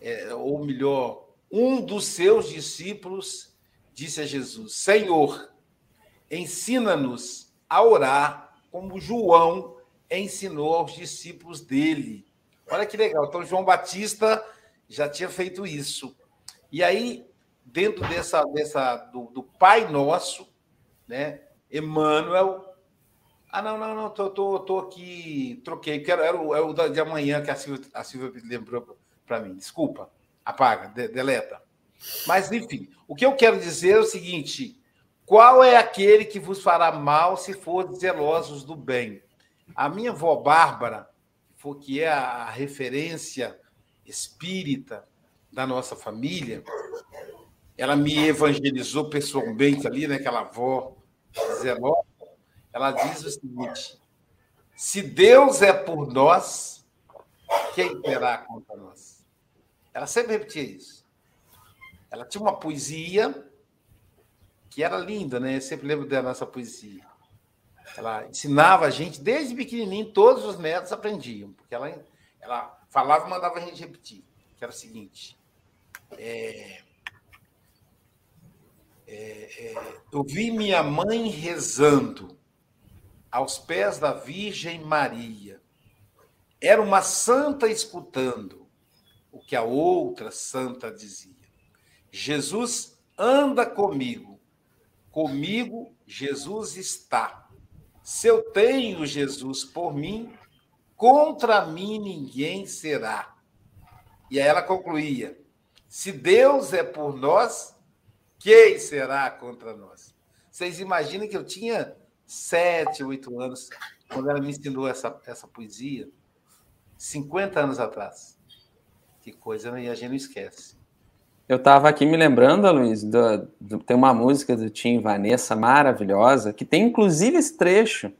é, ou melhor, um dos seus discípulos disse a Jesus: Senhor, ensina-nos a orar como João ensinou aos discípulos dele. Olha que legal. Então, João Batista já tinha feito isso. E aí, dentro dessa, dessa do, do Pai Nosso, né? Emmanuel. Ah, não, não, não, tô, tô, tô aqui, troquei, que era, era, o, era o de amanhã que a Silvia, a Silvia lembrou para mim. Desculpa, apaga, de, deleta. Mas, enfim, o que eu quero dizer é o seguinte: qual é aquele que vos fará mal se for zelosos do bem? A minha avó Bárbara, que é a referência espírita da nossa família, ela me evangelizou pessoalmente ali, né, aquela avó zelosa. Ela diz o seguinte: se Deus é por nós, quem terá contra nós? Ela sempre repetia isso. Ela tinha uma poesia que era linda, né? Eu sempre lembro dela nessa poesia. Ela ensinava a gente desde pequenininho, todos os netos aprendiam, porque ela, ela falava e mandava a gente repetir, que era o seguinte: é, é, é, eu vi minha mãe rezando aos pés da Virgem Maria. Era uma santa escutando o que a outra santa dizia. Jesus anda comigo, comigo Jesus está. Se eu tenho Jesus por mim, contra mim ninguém será. E aí ela concluía: se Deus é por nós, quem será contra nós? Vocês imaginem que eu tinha sete, oito anos quando ela me ensinou essa, essa poesia, 50 anos atrás. Que coisa? E a gente não esquece. Eu estava aqui me lembrando, Luiz, do, do, tem uma música do Tim Vanessa maravilhosa, que tem inclusive esse trecho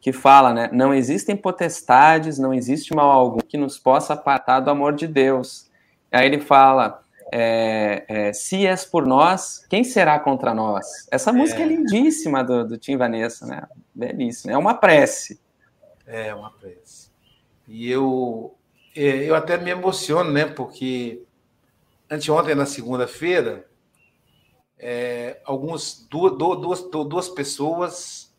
que fala, né? Não existem potestades, não existe mal algum que nos possa apartar do amor de Deus. Aí ele fala: é, é, se és por nós, quem será contra nós? Essa música é, é lindíssima do, do Tim Vanessa, né? Belíssima. É uma prece. É uma prece. E eu, é, eu até me emociono, né? Porque anteontem, na segunda-feira, é, alguns duas, duas, duas pessoas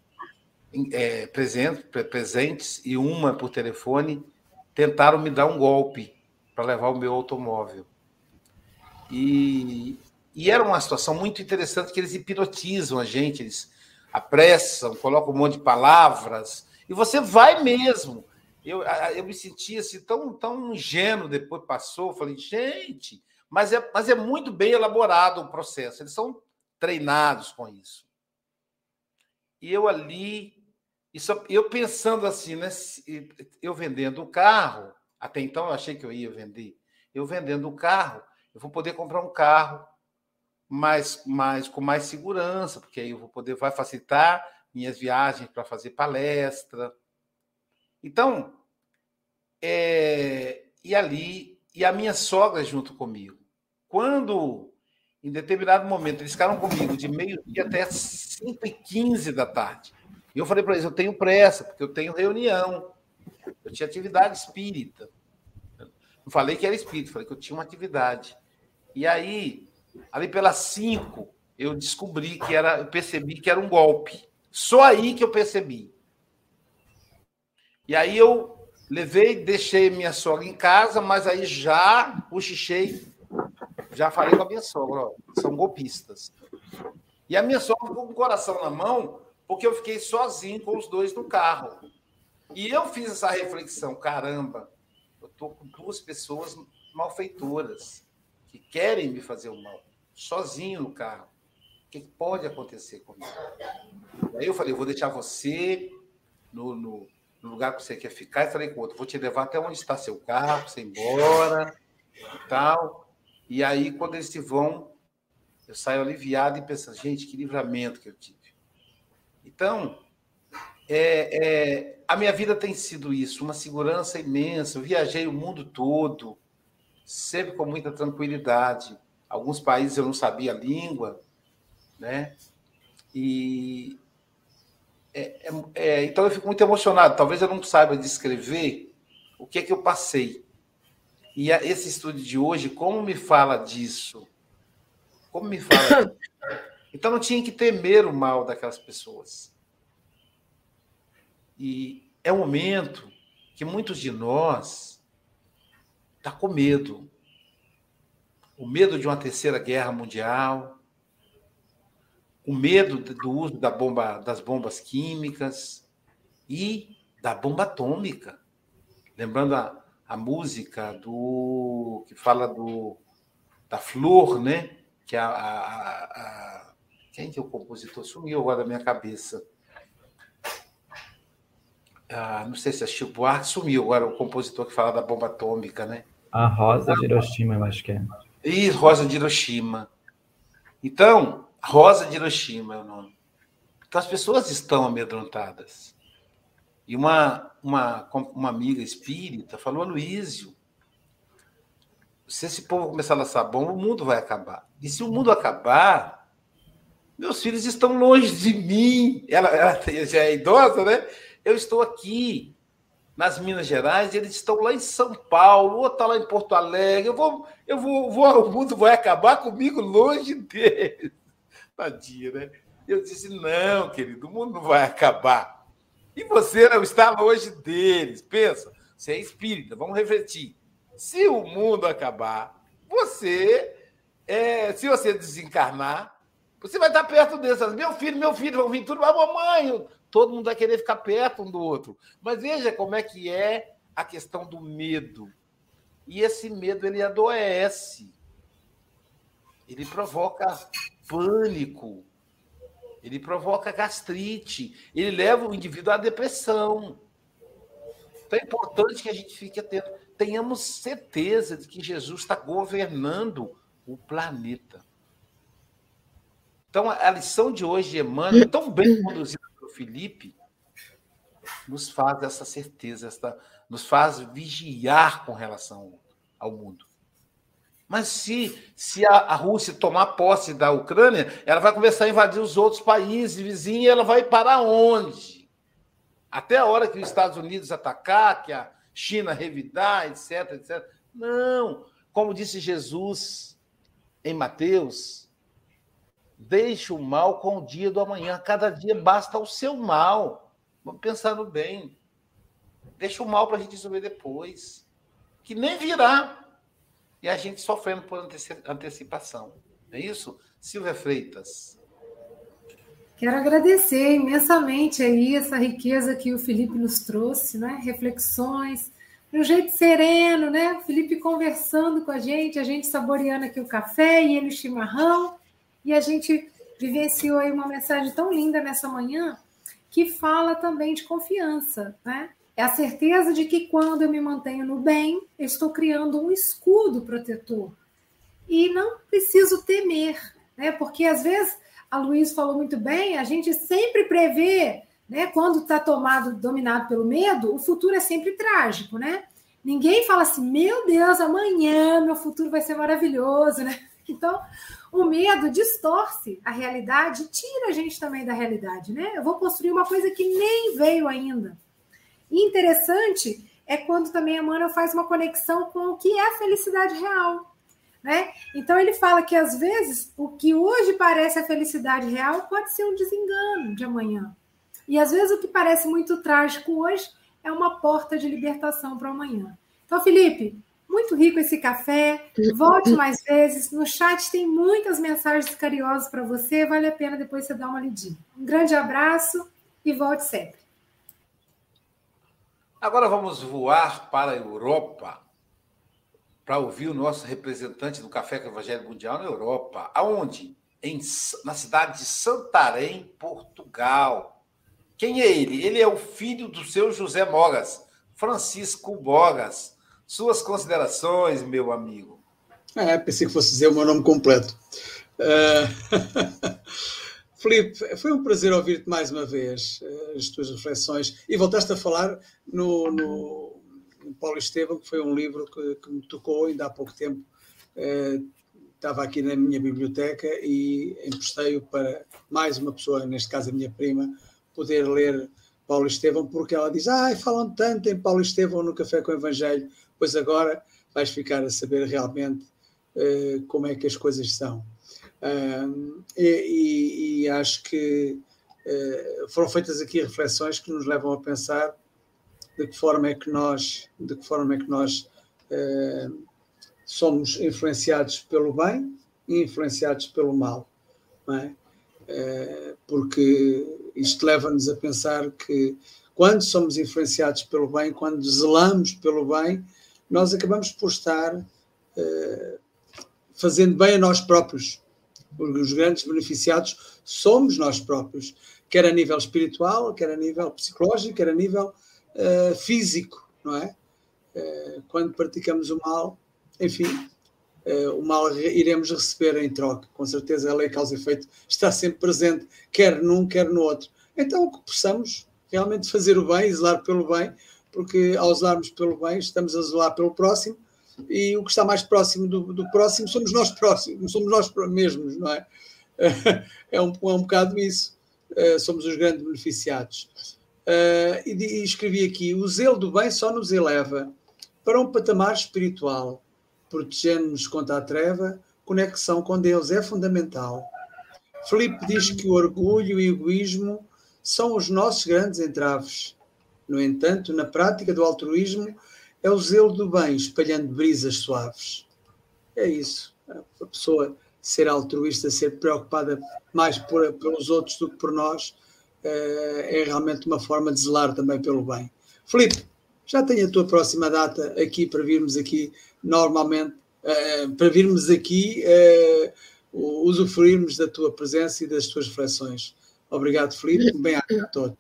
é, presentes, presentes e uma por telefone tentaram me dar um golpe para levar o meu automóvel. E, e era uma situação muito interessante que eles hipnotizam a gente, eles apressam, colocam um monte de palavras, e você vai mesmo. Eu, eu me sentia assim, tão, tão ingênuo depois passou, falei, gente, mas é, mas é muito bem elaborado o processo, eles são treinados com isso. E eu ali, isso, eu pensando assim, né, eu vendendo o carro, até então eu achei que eu ia vender, eu vendendo o carro, eu vou poder comprar um carro mais, mais com mais segurança, porque aí eu vou poder vai facilitar minhas viagens para fazer palestra. Então, é, e ali e a minha sogra junto comigo. Quando em determinado momento eles ficaram comigo de meio-dia até 5 e 15 da tarde. E eu falei para eles: eu tenho pressa, porque eu tenho reunião, eu tinha atividade espírita. Não falei que era espírito, falei que eu tinha uma atividade. E aí, ali pelas cinco, eu descobri que era, eu percebi que era um golpe. Só aí que eu percebi. E aí eu levei, deixei minha sogra em casa, mas aí já cochichei, já falei com a minha sogra, ó, são golpistas. E a minha sogra com o coração na mão, porque eu fiquei sozinho com os dois no carro. E eu fiz essa reflexão, caramba, eu tô com duas pessoas malfeitoras que querem me fazer o mal. sozinho no carro. O que pode acontecer comigo? Aí eu falei, eu vou deixar você no, no, no lugar que você quer ficar. E falei com outro, vou te levar até onde está seu carro, você ir embora e tal. E aí, quando eles se vão, eu saio aliviado e penso, gente, que livramento que eu tive. Então, é, é, a minha vida tem sido isso, uma segurança imensa. Eu viajei o mundo todo, sempre com muita tranquilidade. Alguns países eu não sabia a língua, né? E é, é, é, então eu fico muito emocionado. Talvez eu não saiba descrever o que é que eu passei. E esse estudo de hoje, como me fala disso? Como me fala? Disso? Então não tinha que temer o mal daquelas pessoas. E é um momento que muitos de nós tá com medo. O medo de uma terceira guerra mundial, o medo do uso da bomba, das bombas químicas e da bomba atômica. Lembrando a, a música do que fala do da flor, né? Que a, a, a quem que é o compositor? Sumiu agora da minha cabeça. Ah, não sei se é Chico Buarque, sumiu agora o compositor que fala da bomba atômica, né? A Rosa de Hiroshima, eu acho que é. E Rosa de Hiroshima. Então, Rosa de Hiroshima é o nome. Então as pessoas estão amedrontadas. E uma, uma, uma amiga espírita falou, Luísio, se esse povo começar a lançar bomba, o mundo vai acabar. E se o mundo acabar, meus filhos estão longe de mim. Ela, ela já é idosa, né? Eu estou aqui nas Minas Gerais, eles estão lá em São Paulo, ou está lá em Porto Alegre. Eu vou, eu vou, vou, o mundo vai acabar comigo longe deles. Tadinha, né? Eu disse: não, querido, o mundo não vai acabar. E você não está longe deles. Pensa, você é espírita, vamos refletir. Se o mundo acabar, você, é, se você desencarnar, você vai estar perto deles. Meu filho, meu filho, vão vir tudo, mas mamãe, todo mundo vai querer ficar perto um do outro. Mas veja como é que é a questão do medo. E esse medo ele adoece. Ele provoca pânico, ele provoca gastrite, ele leva o indivíduo à depressão. Então é importante que a gente fique atento, tenhamos certeza de que Jesus está governando o planeta. Então, a lição de hoje de Emmanuel, tão bem conduzida pelo Felipe, nos faz essa certeza, essa, nos faz vigiar com relação ao mundo. Mas se, se a, a, Rússia tomar posse da Ucrânia, ela vai começar a invadir os outros países vizinhos e ela vai parar onde? Até a hora que os Estados Unidos atacar, que a China revidar, etc, etc. Não. Como disse Jesus em Mateus, deixe o mal com o dia do amanhã. Cada dia basta o seu mal. Vamos pensar no bem. Deixa o mal para a gente resolver depois. Que nem virá e a gente sofrendo por antecipação. É isso? Silvia Freitas. Quero agradecer imensamente aí essa riqueza que o Felipe nos trouxe, né? Reflexões, de um jeito sereno, né? O Felipe conversando com a gente, a gente saboreando aqui o café e ele o chimarrão, e a gente vivenciou aí uma mensagem tão linda nessa manhã que fala também de confiança, né? É a certeza de que quando eu me mantenho no bem, eu estou criando um escudo protetor. E não preciso temer, né? Porque às vezes, a Luiz falou muito bem, a gente sempre prevê, né? Quando está tomado, dominado pelo medo, o futuro é sempre trágico, né? Ninguém fala assim, meu Deus, amanhã meu futuro vai ser maravilhoso, né? Então, o medo distorce a realidade, tira a gente também da realidade, né? Eu vou construir uma coisa que nem veio ainda. E interessante é quando também Emmanuel faz uma conexão com o que é a felicidade real. Né? Então ele fala que às vezes o que hoje parece a felicidade real pode ser um desengano de amanhã. E às vezes o que parece muito trágico hoje é uma porta de libertação para amanhã. Então, Felipe, muito rico esse café. Volte mais vezes. No chat tem muitas mensagens cariosas para você. Vale a pena depois você dar uma lidinha. Um grande abraço e volte sempre. Agora vamos voar para a Europa. para ouvir o nosso representante do Café com o Evangelho Mundial na Europa. Aonde? Em, na cidade de Santarém, Portugal. Quem é ele? Ele é o filho do seu José Mogas, Francisco Bogas. Suas considerações, meu amigo. É, pensei que fosse dizer o meu nome completo. Uh... Filipe, foi um prazer ouvir-te mais uma vez, uh, as tuas reflexões. E voltaste a falar no, no, no Paulo Estevam, que foi um livro que, que me tocou ainda há pouco tempo. Uh, estava aqui na minha biblioteca e emprestei-o para mais uma pessoa, neste caso a minha prima, poder ler Paulo Estevão, porque ela diz: Ah, falam tanto em Paulo Estevão no Café com o Evangelho, pois agora vais ficar a saber realmente uh, como é que as coisas são. Uh, e, e, acho que uh, foram feitas aqui reflexões que nos levam a pensar de que forma é que nós, de que forma é que nós somos influenciados pelo bem e influenciados pelo mal, é? porque isto leva-nos a pensar que quando somos influenciados pelo bem, quando zelamos pelo bem, nós acabamos por estar uh, fazendo bem a nós próprios. Porque os grandes beneficiados somos nós próprios, quer a nível espiritual, quer a nível psicológico, quer a nível uh, físico, não é? Uh, quando praticamos o mal, enfim, o mal iremos receber em troca. Com certeza a lei causa e efeito está sempre presente, quer num, quer no outro. Então, que possamos realmente fazer o bem, zelar pelo bem, porque ao zelarmos pelo bem, estamos a zelar pelo próximo, e o que está mais próximo do, do próximo somos nós próximos, somos nós mesmos, não é? É um, é um bocado isso. Uh, somos os grandes beneficiados. Uh, e, e escrevi aqui: o zelo do bem só nos eleva para um patamar espiritual, protegendo-nos contra a treva, conexão com Deus é fundamental. Felipe diz que o orgulho e o egoísmo são os nossos grandes entraves. No entanto, na prática do altruísmo, é o zelo do bem espalhando brisas suaves. É isso. A pessoa ser altruísta, ser preocupada mais por, pelos outros do que por nós, eh, é realmente uma forma de zelar também pelo bem. Felipe, já tenho a tua próxima data aqui para virmos aqui normalmente, eh, para virmos aqui eh, usufruirmos da tua presença e das tuas reflexões. Obrigado, Felipe. Bem a todos.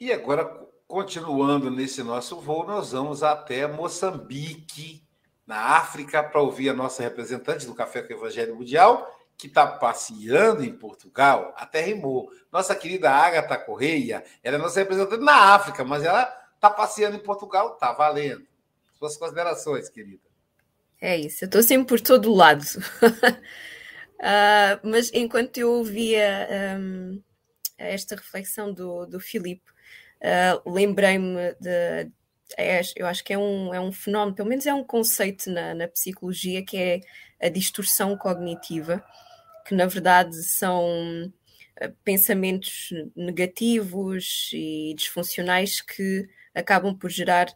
E agora, continuando nesse nosso voo, nós vamos até Moçambique, na África, para ouvir a nossa representante do Café com o Evangelho Mundial, que está passeando em Portugal, até rimou. Nossa querida Agatha Correia, ela é nossa representante na África, mas ela está passeando em Portugal, está valendo. Suas considerações, querida. É isso, eu estou sempre por todo lado. Uh, mas enquanto eu ouvia um, esta reflexão do, do Filipe, uh, lembrei-me de. É, eu acho que é um, é um fenómeno, pelo menos é um conceito na, na psicologia, que é a distorção cognitiva, que na verdade são ah, pensamentos negativos e disfuncionais que acabam por gerar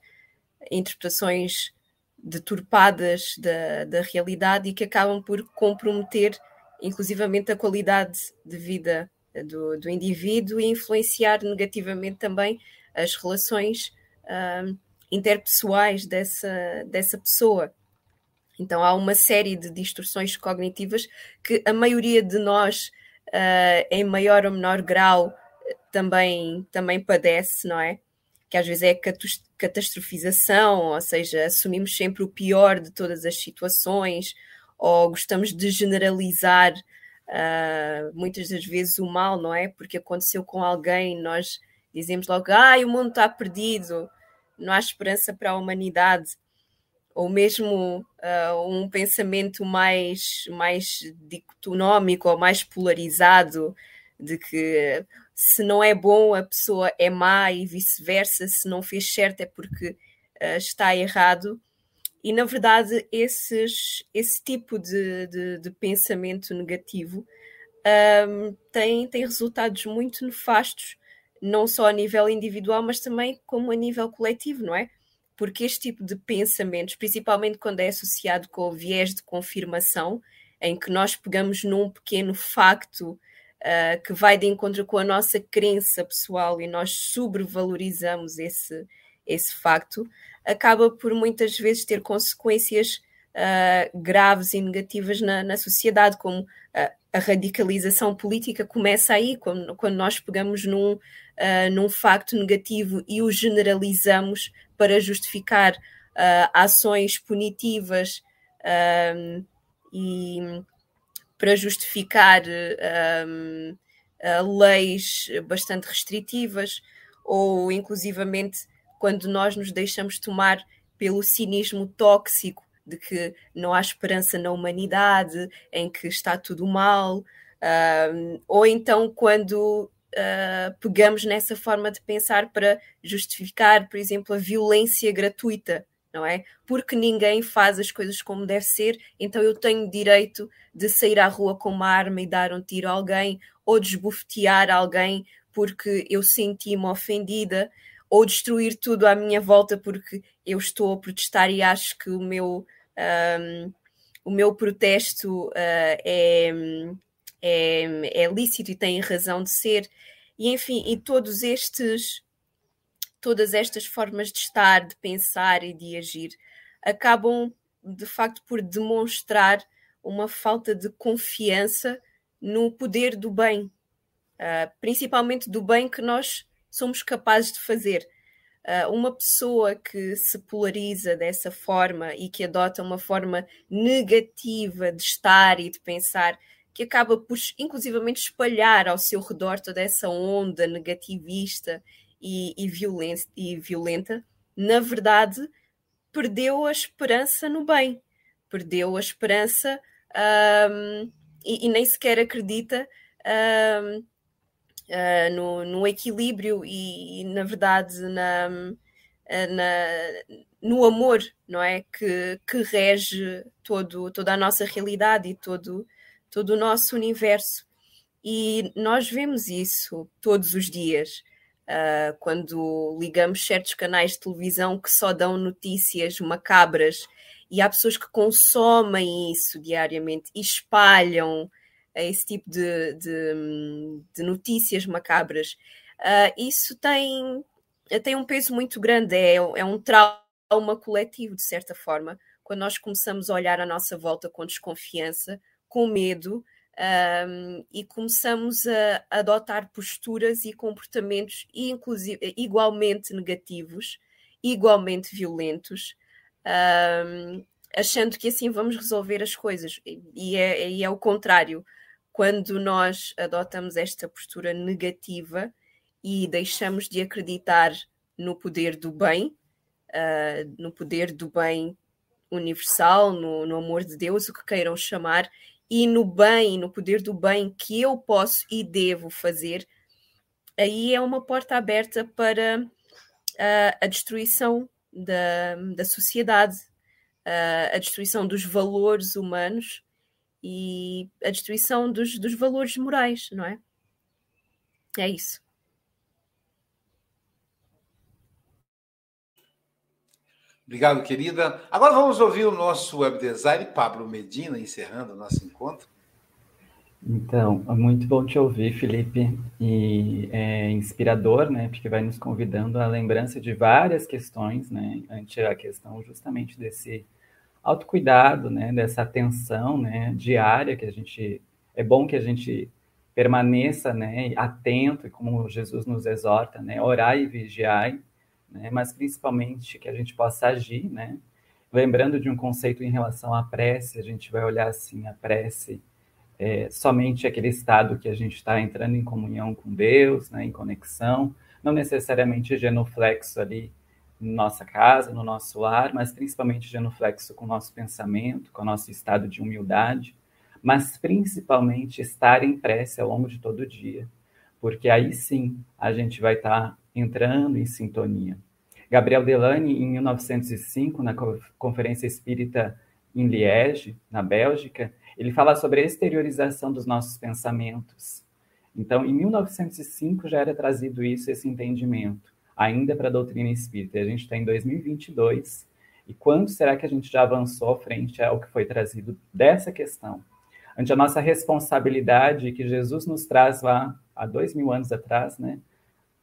interpretações deturpadas da, da realidade e que acabam por comprometer inclusivamente a qualidade de vida do, do indivíduo e influenciar negativamente também as relações uh, interpessoais dessa, dessa pessoa. Então há uma série de distorções cognitivas que a maioria de nós, uh, em maior ou menor grau, também, também padece, não é? Que às vezes é catastrofização, ou seja, assumimos sempre o pior de todas as situações, ou gostamos de generalizar uh, muitas das vezes o mal, não é? Porque aconteceu com alguém, nós dizemos logo, ah, o mundo está perdido, não há esperança para a humanidade. Ou mesmo uh, um pensamento mais, mais dicotonómico ou mais polarizado, de que se não é bom, a pessoa é má e vice-versa, se não fez certo é porque uh, está errado. E, na verdade, esses, esse tipo de, de, de pensamento negativo um, tem, tem resultados muito nefastos, não só a nível individual, mas também como a nível coletivo, não é? Porque este tipo de pensamentos, principalmente quando é associado com o viés de confirmação, em que nós pegamos num pequeno facto uh, que vai de encontro com a nossa crença pessoal e nós sobrevalorizamos esse, esse facto, acaba por muitas vezes ter consequências uh, graves e negativas na, na sociedade, como uh, a radicalização política começa aí, quando, quando nós pegamos num, uh, num facto negativo e o generalizamos para justificar ações punitivas e para justificar leis bastante restritivas ou inclusivamente quando nós nos deixamos tomar pelo cinismo tóxico de que não há esperança na humanidade, em que está tudo mal, uh, ou então quando uh, pegamos nessa forma de pensar para justificar, por exemplo, a violência gratuita, não é? Porque ninguém faz as coisas como deve ser, então eu tenho direito de sair à rua com uma arma e dar um tiro a alguém, ou desbofetear alguém porque eu senti-me ofendida ou destruir tudo à minha volta porque eu estou a protestar e acho que o meu, um, o meu protesto uh, é, é, é lícito e tem razão de ser. E enfim, e todos estes, todas estas formas de estar, de pensar e de agir acabam de facto por demonstrar uma falta de confiança no poder do bem, uh, principalmente do bem que nós somos capazes de fazer. Uh, uma pessoa que se polariza dessa forma e que adota uma forma negativa de estar e de pensar, que acaba por inclusivamente espalhar ao seu redor toda essa onda negativista e, e, violenta, e violenta, na verdade, perdeu a esperança no bem, perdeu a esperança um, e, e, nem sequer acredita um, uh, no, no, equilíbrio e, e, na verdade, na, uh, na, no amor, não é? Que, que rege todo, toda a nossa realidade e todo, todo o nosso universo. E nós vemos isso todos os dias. Uh, quando ligamos certos canais de televisão que só dão notícias macabras e há pessoas que consomem isso diariamente e espalham esse tipo de, de, de notícias macabras, uh, isso tem, tem um peso muito grande, é, é um trauma coletivo, de certa forma, quando nós começamos a olhar à nossa volta com desconfiança, com medo, um, e começamos a, adotar posturas e comportamentos inclusive, igualmente negativos, igualmente violentos, um, achando que assim vamos resolver as coisas. E é, e é o contrário quando nós adotamos esta postura negativa e deixamos de acreditar no poder do bem, uh, no poder do bem universal, no, no, amor de Deus, o que queiram chamar, e no bem, no poder do bem que eu posso e devo fazer, aí é uma porta aberta para uh, a destruição da, da sociedade, uh, a destruição dos valores humanos e a destruição dos, dos valores morais, não é? É isso. Obrigado, querida. Agora vamos ouvir o nosso web design, Pablo Medina, encerrando o nosso encontro. Então, é muito bom te ouvir, Felipe, e é inspirador, né, porque vai nos convidando à lembrança de várias questões, né, ante a questão justamente desse autocuidado, né, dessa atenção, né, diária que a gente é bom que a gente permaneça, né, atento, como Jesus nos exorta, né, orar e vigiar, né, mas principalmente que a gente possa agir, né, lembrando de um conceito em relação à prece, a gente vai olhar assim a prece é, somente aquele estado que a gente está entrando em comunhão com Deus, né, em conexão, não necessariamente genuflexo ali nossa casa, no nosso lar, mas principalmente genuflexo com o nosso pensamento, com o nosso estado de humildade, mas principalmente estar em prece ao longo de todo o dia, porque aí sim a gente vai estar tá entrando em sintonia. Gabriel Delany, em 1905, na Conferência Espírita em Liege, na Bélgica, ele fala sobre a exteriorização dos nossos pensamentos. Então, em 1905 já era trazido isso, esse entendimento ainda para a doutrina espírita. A gente está em 2022, e quando será que a gente já avançou frente ao que foi trazido dessa questão? Ante a nossa responsabilidade que Jesus nos traz lá há dois mil anos atrás, né?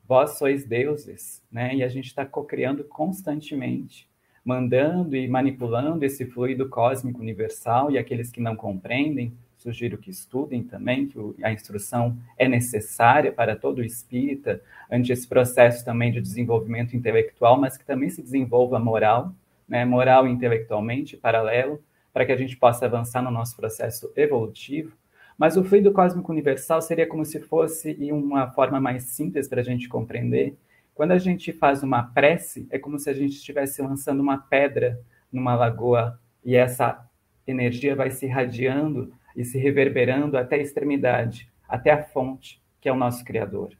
Vós sois deuses, né? E a gente está cocriando constantemente, mandando e manipulando esse fluido cósmico universal e aqueles que não compreendem, sugiro que estudem também, que a instrução é necessária para todo espírita, ante esse processo também de desenvolvimento intelectual, mas que também se desenvolva moral, né, moral e intelectualmente, paralelo, para que a gente possa avançar no nosso processo evolutivo. Mas o fluido cósmico universal seria como se fosse uma forma mais simples para a gente compreender. Quando a gente faz uma prece, é como se a gente estivesse lançando uma pedra numa lagoa e essa energia vai se irradiando e se reverberando até a extremidade, até a fonte, que é o nosso Criador.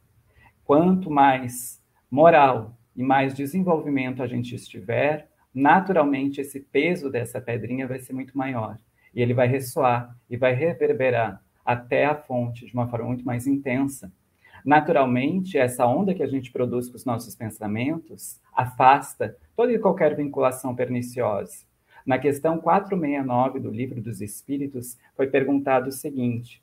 Quanto mais moral e mais desenvolvimento a gente estiver, naturalmente esse peso dessa pedrinha vai ser muito maior. E ele vai ressoar e vai reverberar até a fonte de uma forma muito mais intensa. Naturalmente, essa onda que a gente produz com os nossos pensamentos afasta toda e qualquer vinculação perniciosa. Na questão 469 do Livro dos Espíritos, foi perguntado o seguinte: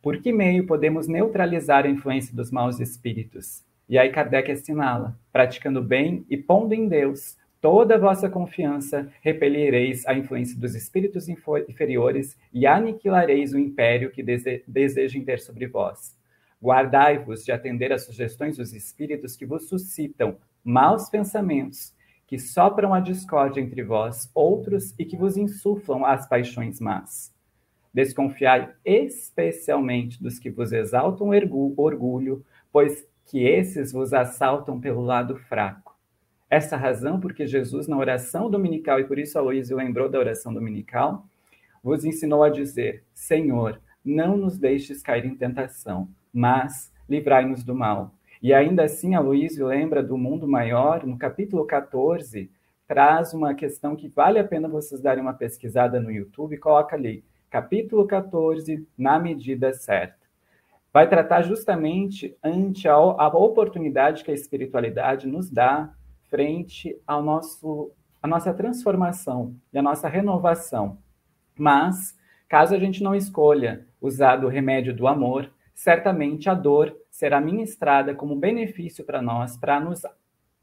Por que meio podemos neutralizar a influência dos maus espíritos? E aí Kardec assinala: praticando bem e pondo em Deus toda a vossa confiança, repelireis a influência dos espíritos inferiores e aniquilareis o império que dese desejem ter sobre vós. Guardai-vos de atender às sugestões dos espíritos que vos suscitam maus pensamentos, que sopram a discórdia entre vós, outros, e que vos insuflam as paixões más. Desconfiai especialmente dos que vos exaltam orgulho, pois que esses vos assaltam pelo lado fraco essa razão porque Jesus, na oração dominical, e por isso a Luísa lembrou da oração dominical, vos ensinou a dizer: Senhor, não nos deixes cair em tentação, mas livrai-nos do mal. E ainda assim, a Luísa lembra do mundo maior, no capítulo 14, traz uma questão que vale a pena vocês darem uma pesquisada no YouTube, coloca ali, capítulo 14, na medida certa. Vai tratar justamente ante a, a oportunidade que a espiritualidade nos dá frente ao nosso, à nossa transformação e à nossa renovação. Mas, caso a gente não escolha usar do remédio do amor, certamente a dor será ministrada como benefício para nós, para nos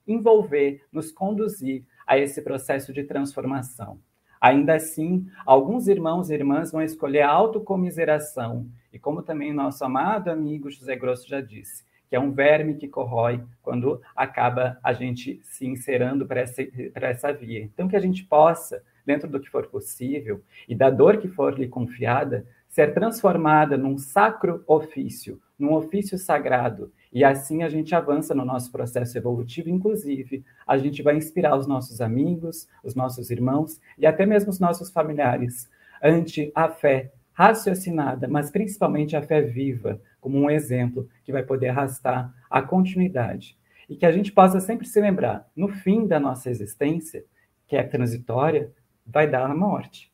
envolver, nos conduzir a esse processo de transformação. Ainda assim, alguns irmãos e irmãs vão escolher a autocomiseração, e como também nosso amado amigo José Grosso já disse, que é um verme que corrói quando acaba a gente se inserando para essa, essa via. Então, que a gente possa, dentro do que for possível, e da dor que for lhe confiada, ser transformada num sacro ofício, num ofício sagrado. E assim a gente avança no nosso processo evolutivo, inclusive, a gente vai inspirar os nossos amigos, os nossos irmãos e até mesmo os nossos familiares ante a fé raciocinada, mas principalmente a fé viva, como um exemplo que vai poder arrastar a continuidade. E que a gente possa sempre se lembrar, no fim da nossa existência, que é transitória, vai dar a morte.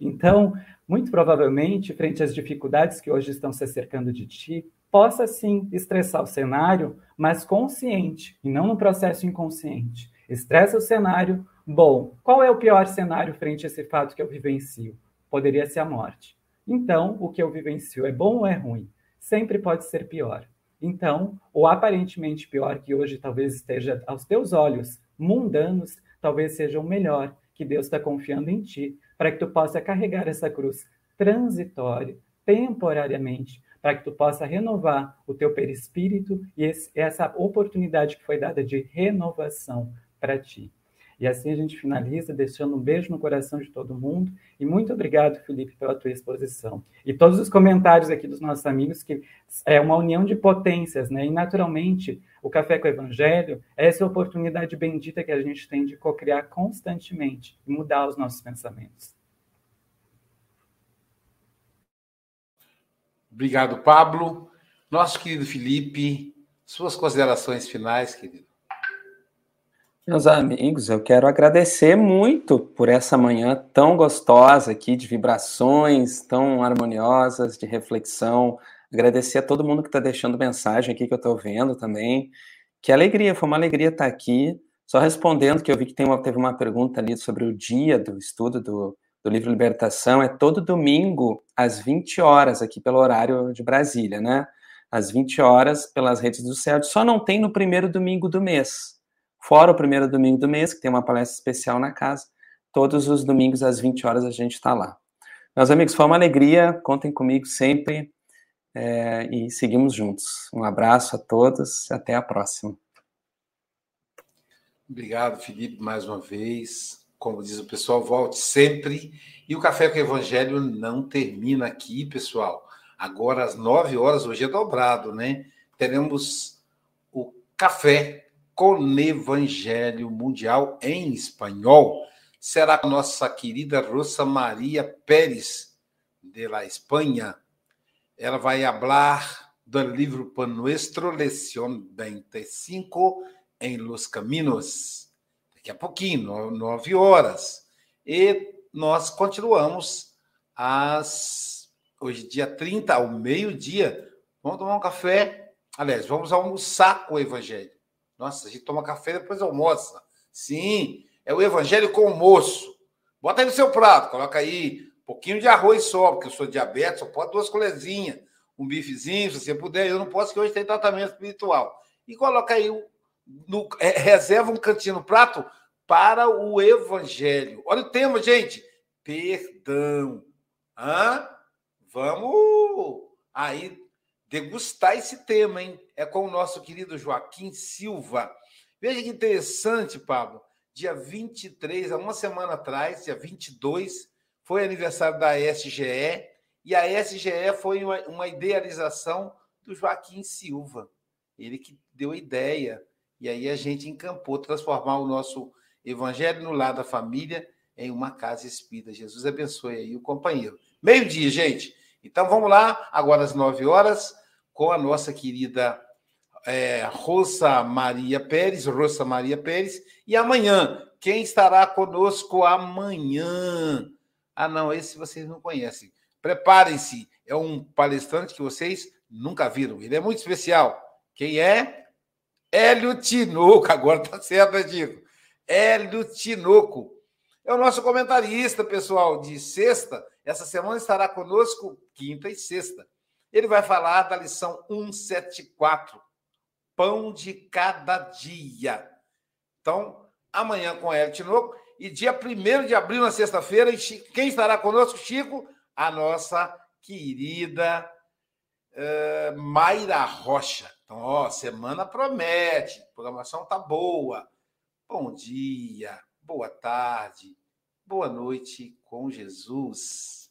Então, muito provavelmente, frente às dificuldades que hoje estão se acercando de ti, possa sim estressar o cenário, mas consciente, e não no processo inconsciente. Estressa o cenário, bom, qual é o pior cenário frente a esse fato que eu vivencio? Poderia ser a morte. Então, o que eu vivencio é bom ou é ruim? sempre pode ser pior. Então, o aparentemente pior que hoje talvez esteja aos teus olhos mundanos, talvez seja o melhor que Deus está confiando em ti, para que tu possa carregar essa cruz transitória, temporariamente, para que tu possa renovar o teu perispírito e esse, essa oportunidade que foi dada de renovação para ti. E assim a gente finaliza, deixando um beijo no coração de todo mundo. E muito obrigado, Felipe, pela tua exposição. E todos os comentários aqui dos nossos amigos, que é uma união de potências, né? E naturalmente, o Café com o Evangelho é essa oportunidade bendita que a gente tem de co-criar constantemente e mudar os nossos pensamentos. Obrigado, Pablo. Nosso querido Felipe, suas considerações finais, querido. Meus amigos, eu quero agradecer muito por essa manhã tão gostosa aqui, de vibrações tão harmoniosas, de reflexão. Agradecer a todo mundo que está deixando mensagem aqui que eu estou vendo também. Que alegria, foi uma alegria estar aqui. Só respondendo que eu vi que uma, teve uma pergunta ali sobre o dia do estudo do, do livro Libertação. É todo domingo, às 20 horas, aqui pelo horário de Brasília, né? às 20 horas, pelas redes do CELD. Só não tem no primeiro domingo do mês. Fora o primeiro domingo do mês, que tem uma palestra especial na casa. Todos os domingos, às 20 horas, a gente está lá. Meus amigos, foi uma alegria. Contem comigo sempre. É, e seguimos juntos. Um abraço a todos até a próxima. Obrigado, Felipe, mais uma vez. Como diz o pessoal, volte sempre. E o Café com o Evangelho não termina aqui, pessoal. Agora, às nove horas, hoje é dobrado, né? Teremos o Café com o Evangelho Mundial em espanhol. Será com nossa querida Rosa Maria Pérez, de la Espanha. Ela vai falar do livro Pan Nuestro, Lección 25, em Los Caminos. Daqui a pouquinho, nove horas. E nós continuamos às. Hoje, dia 30, ao meio-dia. Vamos tomar um café. Aliás, vamos almoçar com o Evangelho. Nossa, a gente toma café e depois almoça. Sim, é o Evangelho com o moço. Bota aí no seu prato, coloca aí um pouquinho de arroz só, porque eu sou diabetes, só pode duas colherzinhas, um bifezinho, se você puder. Eu não posso, que hoje tem tratamento espiritual. E coloca aí no, é, reserva um cantinho no prato para o evangelho. Olha o tema, gente. Perdão. Hã? Vamos aí degustar esse tema, hein? É com o nosso querido Joaquim Silva. Veja que interessante, Pablo. Dia 23, há uma semana atrás, dia 22, foi aniversário da SGE, e a SGE foi uma, uma idealização do Joaquim Silva. Ele que deu a ideia e aí a gente encampou transformar o nosso evangelho no lado da família em uma casa espírita. Jesus abençoe aí o companheiro. Meio-dia, gente. Então vamos lá, agora às nove horas, com a nossa querida é, Rosa Maria Pérez, Rosa Maria Pérez, e amanhã, quem estará conosco amanhã? Ah, não, esse vocês não conhecem. Preparem-se, é um palestrante que vocês nunca viram. Ele é muito especial. Quem é? Hélio Tinoco, agora tá certo, né, Diego? Hélio Tinoco. É o nosso comentarista, pessoal, de sexta. Essa semana estará conosco quinta e sexta. Ele vai falar da lição 174, Pão de Cada Dia. Então, amanhã com Hélio Tinoco. E dia 1 de abril, na sexta-feira, quem estará conosco, Chico? A nossa querida uh, Mayra Rocha. Então, ó, semana promete, programação tá boa. Bom dia, boa tarde, boa noite com Jesus.